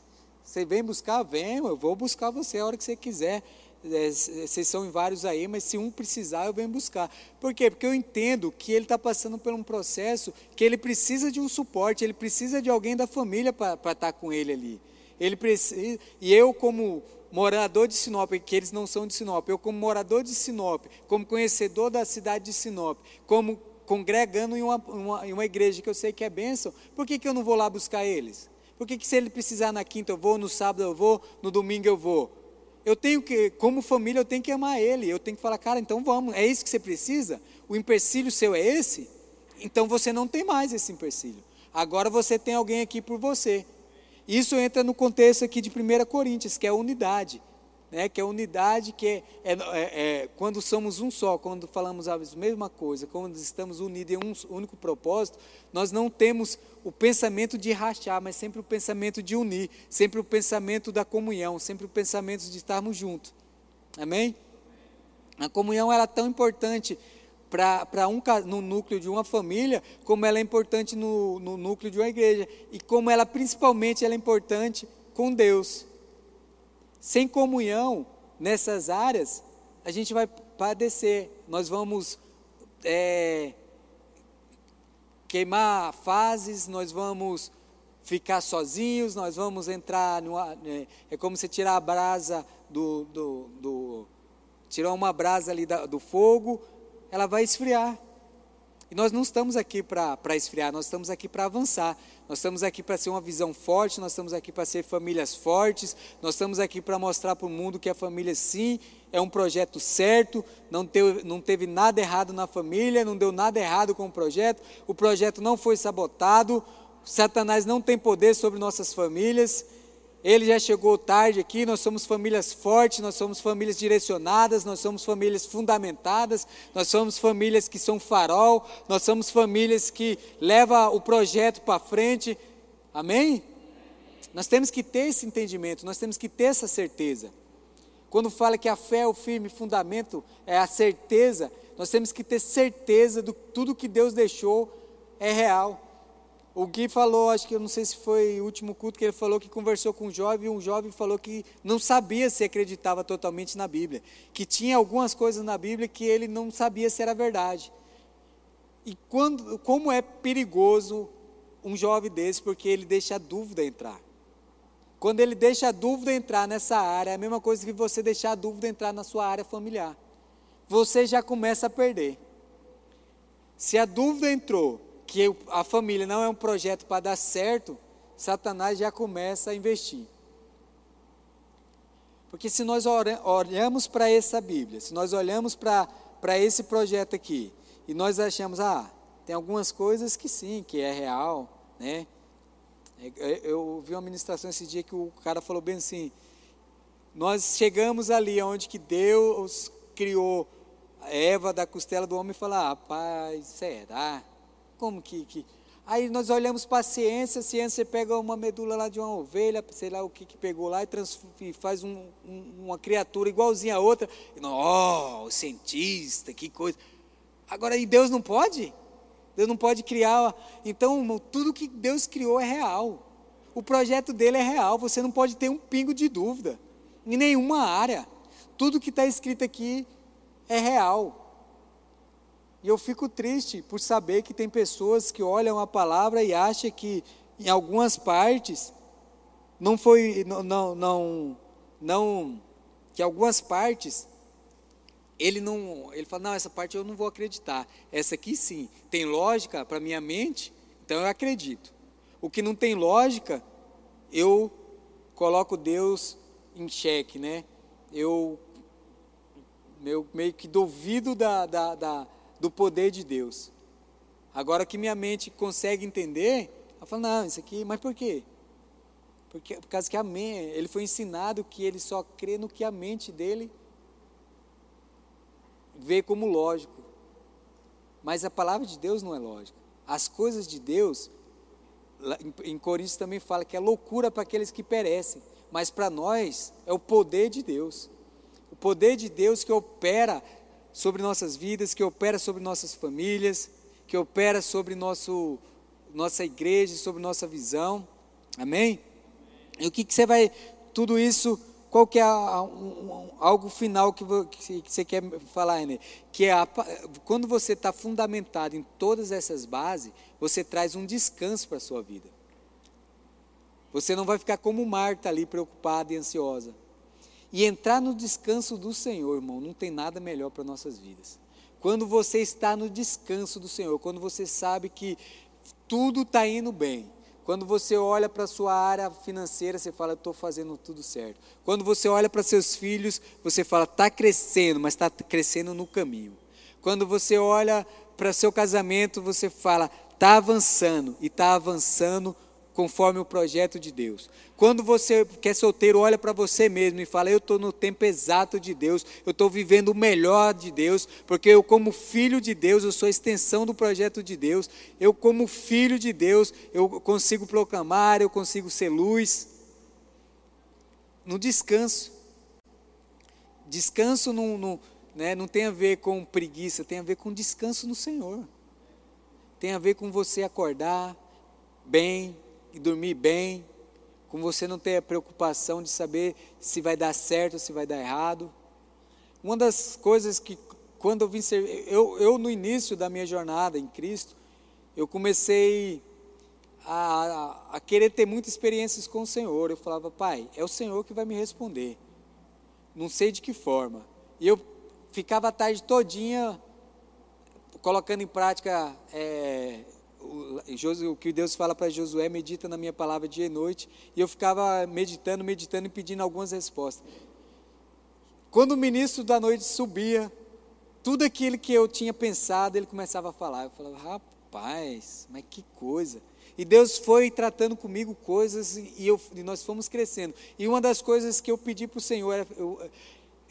você vem buscar? Vem, eu vou buscar você a hora que você quiser é, vocês são em vários aí, mas se um precisar, eu venho buscar. Por quê? Porque eu entendo que ele está passando por um processo que ele precisa de um suporte, ele precisa de alguém da família para estar tá com ele ali. Ele precisa, e eu, como morador de Sinop, que eles não são de Sinop, eu, como morador de Sinop, como conhecedor da cidade de Sinop, como congregando em uma, uma, em uma igreja que eu sei que é bênção, por que, que eu não vou lá buscar eles? Por que, que se ele precisar na quinta eu vou, no sábado eu vou, no domingo eu vou? Eu tenho que, como família, eu tenho que amar ele. Eu tenho que falar, cara, então vamos, é isso que você precisa? O empecilho seu é esse? Então você não tem mais esse empecilho. Agora você tem alguém aqui por você. Isso entra no contexto aqui de 1 Coríntios, que é a unidade né, que é unidade, que é, é, é, é, quando somos um só, quando falamos a mesma coisa, quando estamos unidos em um único propósito, nós não temos o pensamento de rachar, mas sempre o pensamento de unir, sempre o pensamento da comunhão, sempre o pensamento de estarmos juntos. Amém? A comunhão era é tão importante para um no núcleo de uma família, como ela é importante no, no núcleo de uma igreja, e como ela principalmente ela é importante com Deus. Sem comunhão nessas áreas, a gente vai padecer. Nós vamos é, queimar fases, nós vamos ficar sozinhos, nós vamos entrar no. É, é como se tirar a brasa do, do, do tirar uma brasa ali da, do fogo, ela vai esfriar. E nós não estamos aqui para esfriar, nós estamos aqui para avançar. Nós estamos aqui para ser uma visão forte, nós estamos aqui para ser famílias fortes, nós estamos aqui para mostrar para o mundo que a família, sim, é um projeto certo, não teve, não teve nada errado na família, não deu nada errado com o projeto, o projeto não foi sabotado, Satanás não tem poder sobre nossas famílias ele já chegou tarde aqui, nós somos famílias fortes, nós somos famílias direcionadas, nós somos famílias fundamentadas, nós somos famílias que são farol, nós somos famílias que levam o projeto para frente. Amém? Nós temos que ter esse entendimento, nós temos que ter essa certeza. Quando fala que a fé é o firme fundamento, é a certeza, nós temos que ter certeza de tudo que Deus deixou é real. O Gui falou, acho que eu não sei se foi o último culto que ele falou que conversou com um jovem, e um jovem falou que não sabia se acreditava totalmente na Bíblia, que tinha algumas coisas na Bíblia que ele não sabia se era verdade. E quando, como é perigoso um jovem desse, porque ele deixa a dúvida entrar. Quando ele deixa a dúvida entrar nessa área, é a mesma coisa que você deixar a dúvida entrar na sua área familiar. Você já começa a perder. Se a dúvida entrou que a família não é um projeto para dar certo, Satanás já começa a investir. Porque se nós olhamos para essa Bíblia, se nós olhamos para esse projeto aqui, e nós achamos, ah, tem algumas coisas que sim, que é real, né? É, é, eu vi uma ministração esse dia que o cara falou bem assim, nós chegamos ali onde que Deus criou Eva da costela do homem e falou, ah, rapaz, será? Como que, que Aí nós olhamos para a ciência, a ciência pega uma medula lá de uma ovelha, sei lá o que, que pegou lá, e, e faz um, um, uma criatura igualzinha a outra. E nós, oh, o cientista, que coisa. Agora, e Deus não pode? Deus não pode criar. Então, tudo que Deus criou é real. O projeto dele é real. Você não pode ter um pingo de dúvida em nenhuma área. Tudo que está escrito aqui é real. E eu fico triste por saber que tem pessoas que olham a palavra e acham que em algumas partes não foi não não não, que algumas partes ele não ele fala não essa parte eu não vou acreditar. Essa aqui sim. Tem lógica para minha mente? Então eu acredito. O que não tem lógica eu coloco Deus em xeque né? Eu meu meio que duvido da, da, da do poder de Deus. Agora que minha mente consegue entender, ela fala, não, isso aqui, mas por quê? Porque, por causa que a mente, ele foi ensinado que ele só crê no que a mente dele vê como lógico. Mas a palavra de Deus não é lógica. As coisas de Deus, em Coríntios também fala que é loucura para aqueles que perecem, mas para nós é o poder de Deus. O poder de Deus que opera sobre nossas vidas, que opera sobre nossas famílias, que opera sobre nosso, nossa igreja, sobre nossa visão. Amém? E o que, que você vai, tudo isso, qual que é a, um, algo final que, você quer falar, né? Que é a, quando você está fundamentado em todas essas bases, você traz um descanso para a sua vida. Você não vai ficar como Marta ali, preocupada e ansiosa. E entrar no descanso do Senhor, irmão, não tem nada melhor para nossas vidas. Quando você está no descanso do Senhor, quando você sabe que tudo está indo bem, quando você olha para a sua área financeira, você fala, estou fazendo tudo certo. Quando você olha para seus filhos, você fala, está crescendo, mas está crescendo no caminho. Quando você olha para seu casamento, você fala, está avançando e está avançando conforme o projeto de Deus. Quando você que é solteiro olha para você mesmo e fala: Eu estou no tempo exato de Deus, eu estou vivendo o melhor de Deus, porque eu, como filho de Deus, eu sou a extensão do projeto de Deus. Eu, como filho de Deus, eu consigo proclamar, eu consigo ser luz. No descanso. Descanso não, né, não tem a ver com preguiça, tem a ver com descanso no Senhor. Tem a ver com você acordar bem, dormir bem, com você não ter a preocupação de saber se vai dar certo ou se vai dar errado. Uma das coisas que, quando eu vim ser, eu, eu no início da minha jornada em Cristo, eu comecei a, a, a querer ter muitas experiências com o Senhor. Eu falava, Pai, é o Senhor que vai me responder. Não sei de que forma. E eu ficava a tarde todinha colocando em prática é, o, que Deus fala para Josué, medita na minha palavra dia e noite, e eu ficava meditando, meditando e pedindo algumas respostas. Quando o ministro da noite subia, tudo aquilo que eu tinha pensado, ele começava a falar. Eu falava, rapaz, mas que coisa. E Deus foi tratando comigo coisas e, eu, e nós fomos crescendo. E uma das coisas que eu pedi para o Senhor eu,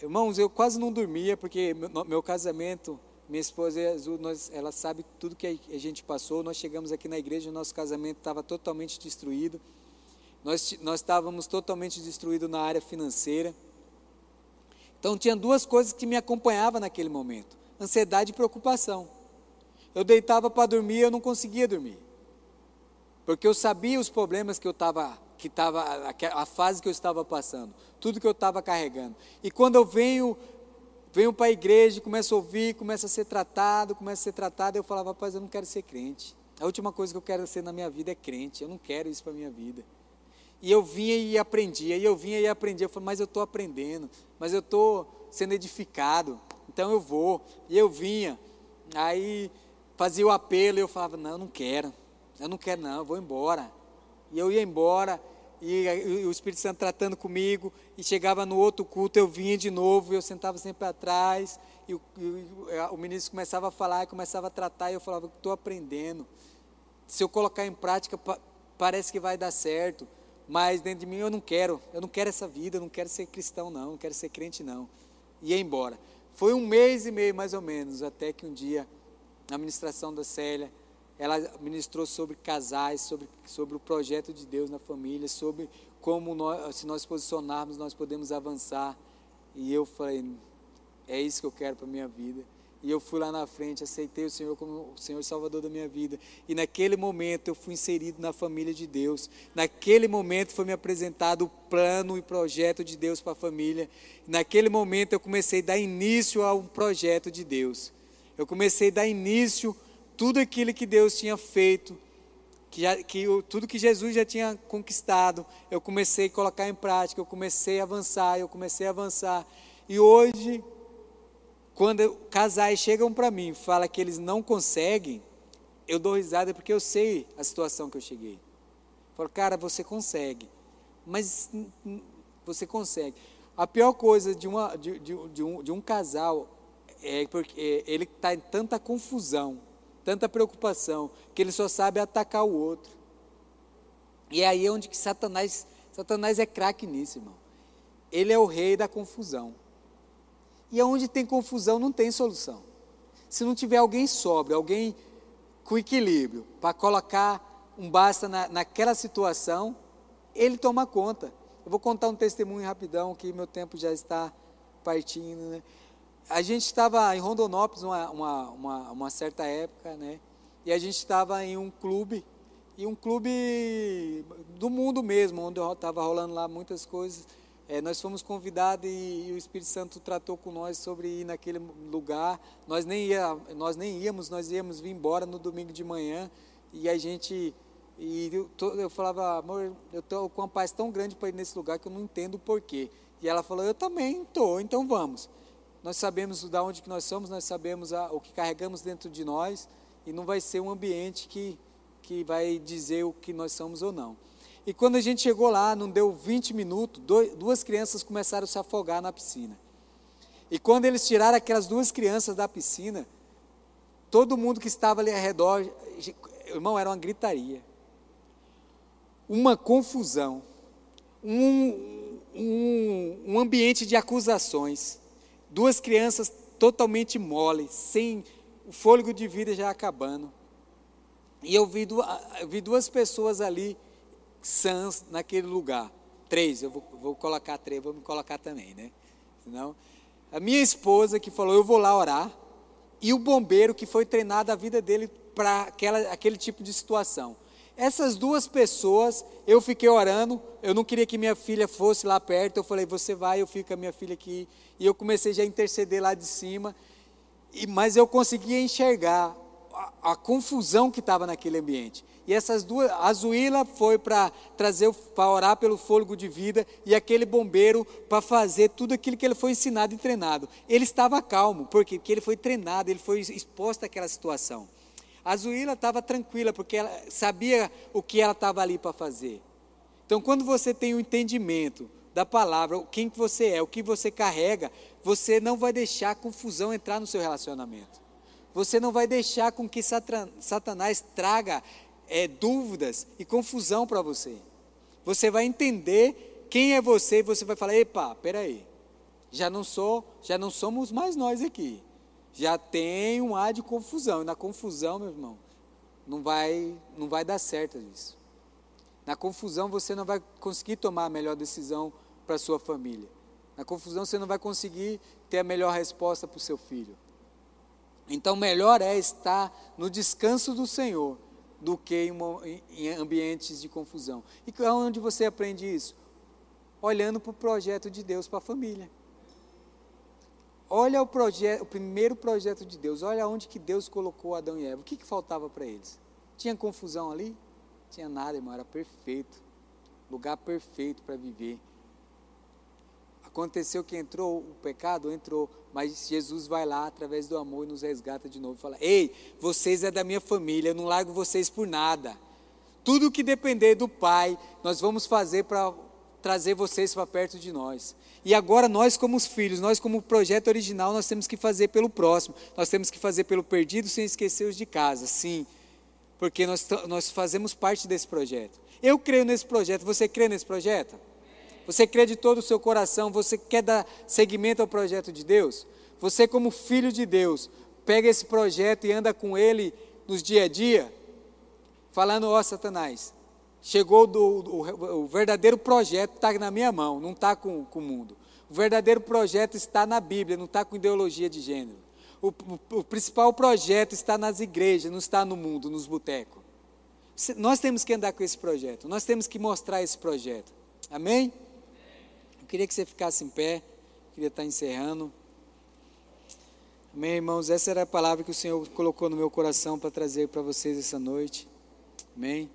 irmãos, eu quase não dormia, porque meu, meu casamento minha esposa azul, ela sabe tudo que a gente passou. Nós chegamos aqui na igreja, o nosso casamento estava totalmente destruído. Nós, nós estávamos totalmente destruídos na área financeira. Então tinha duas coisas que me acompanhavam naquele momento: ansiedade e preocupação. Eu deitava para dormir, eu não conseguia dormir. Porque eu sabia os problemas que eu estava, que estava, a fase que eu estava passando, tudo que eu estava carregando. E quando eu venho venho para a igreja, começo a ouvir, começo a ser tratado, começo a ser tratado, eu falava, rapaz, eu não quero ser crente. A última coisa que eu quero ser na minha vida é crente, eu não quero isso para a minha vida. E eu vinha e aprendia, e eu vinha e aprendia. Eu falei, mas eu estou aprendendo, mas eu estou sendo edificado, então eu vou. E eu vinha, aí fazia o apelo e eu falava, não, eu não quero, eu não quero não, eu vou embora. E eu ia embora, e, o Espírito Santo tratando comigo, e chegava no outro culto, eu vinha de novo, eu sentava sempre atrás, e o, e o ministro começava a falar, começava a tratar, e eu falava, estou aprendendo. Se eu colocar em prática, parece que vai dar certo mas dentro de mim eu não quero, eu não quero essa vida, eu não quero ser cristão não, não quero ser crente não. E ia embora. Foi um mês e meio mais ou menos, até que um dia, na ministração da Célia, ela ministrou sobre casais, sobre, sobre o projeto de Deus na família, sobre como nós, se nós posicionarmos, nós podemos avançar. E eu falei, é isso que eu quero para a minha vida. E eu fui lá na frente, aceitei o Senhor como o Senhor Salvador da minha vida. E naquele momento eu fui inserido na família de Deus. Naquele momento foi me apresentado o plano e projeto de Deus para a família. Naquele momento eu comecei a dar início a um projeto de Deus. Eu comecei a dar início tudo aquilo que Deus tinha feito, que, já, que tudo que Jesus já tinha conquistado. Eu comecei a colocar em prática, eu comecei a avançar, eu comecei a avançar. E hoje quando casais chegam para mim e falam que eles não conseguem, eu dou risada porque eu sei a situação que eu cheguei. Eu falo, cara, você consegue, mas você consegue. A pior coisa de, uma, de, de, de um, de um casal é porque ele está em tanta confusão, tanta preocupação, que ele só sabe atacar o outro. E é aí onde que Satanás, Satanás é craque nisso, irmão. Ele é o rei da confusão. E aonde tem confusão não tem solução. Se não tiver alguém sóbrio, alguém com equilíbrio, para colocar um basta na, naquela situação, ele toma conta. Eu vou contar um testemunho rapidão, que meu tempo já está partindo. Né? A gente estava em Rondonópolis uma, uma, uma, uma certa época, né? e a gente estava em um clube, e um clube do mundo mesmo, onde estava rolando lá muitas coisas. É, nós fomos convidados e, e, o Espírito Santo tratou com nós sobre ir naquele lugar. Nós nem, ia, nós nem íamos, nós íamos vir embora no domingo de manhã. E a gente. E eu, eu falava, amor, eu estou com uma paz tão grande para ir nesse lugar que eu não entendo o porquê. E ela falou, eu também estou, então vamos. Nós sabemos da onde que nós somos, nós sabemos a, o que carregamos dentro de nós. E não vai ser um ambiente que, que vai dizer o que nós somos ou não. E quando a gente chegou lá, não deu 20 minutos, duas crianças começaram a se afogar na piscina. E quando eles tiraram aquelas duas crianças da piscina, todo mundo que estava ali ao redor, irmão, era uma gritaria, uma confusão, um, um, um ambiente de acusações, duas crianças totalmente moles, sem o fôlego de vida já acabando. E eu vi, eu vi duas pessoas ali sãs naquele lugar. Três, eu vou, vou colocar três, vou me colocar também, né? Senão, a minha esposa que falou, eu vou lá orar, e o bombeiro que foi treinado a vida dele para aquele tipo de situação. Essas duas pessoas, eu fiquei orando, eu não queria que minha filha fosse lá perto, eu falei, você vai, eu fico com a minha filha aqui, e eu comecei já a interceder lá de cima, e, mas eu conseguia enxergar a, a confusão que estava naquele ambiente. E essas duas, a Zuíla foi para trazer, para orar pelo fôlego de vida, e aquele bombeiro para fazer tudo aquilo que ele foi ensinado e treinado. Ele estava calmo, porque, porque ele foi treinado, ele foi exposto àquela situação. A Zuíla estava tranquila, porque ela sabia o que ela estava ali para fazer. Então, quando você tem o um entendimento da palavra, quem que você é, o que você carrega, você não vai deixar confusão entrar no seu relacionamento. Você não vai deixar com que Satanás traga é, dúvidas e confusão para você. Você vai entender quem é você e você vai falar: epa, peraí, já não sou, já não somos mais nós aqui. Já tem um ar de confusão. E na confusão, meu irmão, não vai, não vai dar certo isso. Na confusão você não vai conseguir tomar a melhor decisão para sua família. Na confusão você não vai conseguir ter a melhor resposta para o seu filho. Então, melhor é estar no descanso do Senhor do que em ambientes de confusão. E onde você aprende isso? Olhando para o projeto de Deus para a família. Olha o, o primeiro projeto de Deus, olha onde que Deus colocou Adão e Eva. O que, que faltava para eles? Tinha confusão ali? Tinha nada, irmão, era perfeito. lugar perfeito para viver. Aconteceu que entrou o pecado, entrou, mas Jesus vai lá através do amor e nos resgata de novo e fala: Ei, vocês é da minha família, eu não largo vocês por nada. Tudo que depender do Pai, nós vamos fazer para trazer vocês para perto de nós. E agora nós como os filhos, nós como projeto original, nós temos que fazer pelo próximo. Nós temos que fazer pelo perdido sem esquecer os de casa, sim. Porque nós, nós fazemos parte desse projeto. Eu creio nesse projeto, você crê nesse projeto? Você crê de todo o seu coração? Você quer dar seguimento ao projeto de Deus? Você, como filho de Deus, pega esse projeto e anda com ele nos dia a dia, falando: Ó, oh, Satanás, chegou do, o, o verdadeiro projeto está na minha mão, não está com, com o mundo. O verdadeiro projeto está na Bíblia, não está com ideologia de gênero. O, o, o, principal projeto está nas igrejas, não está no mundo, nos botecos. Nós temos que andar com esse projeto, nós temos que mostrar esse projeto. Amém? queria que você ficasse em pé, queria estar encerrando. Amém, irmãos? Essa era a palavra que o Senhor colocou no meu coração para trazer para vocês essa noite. Amém?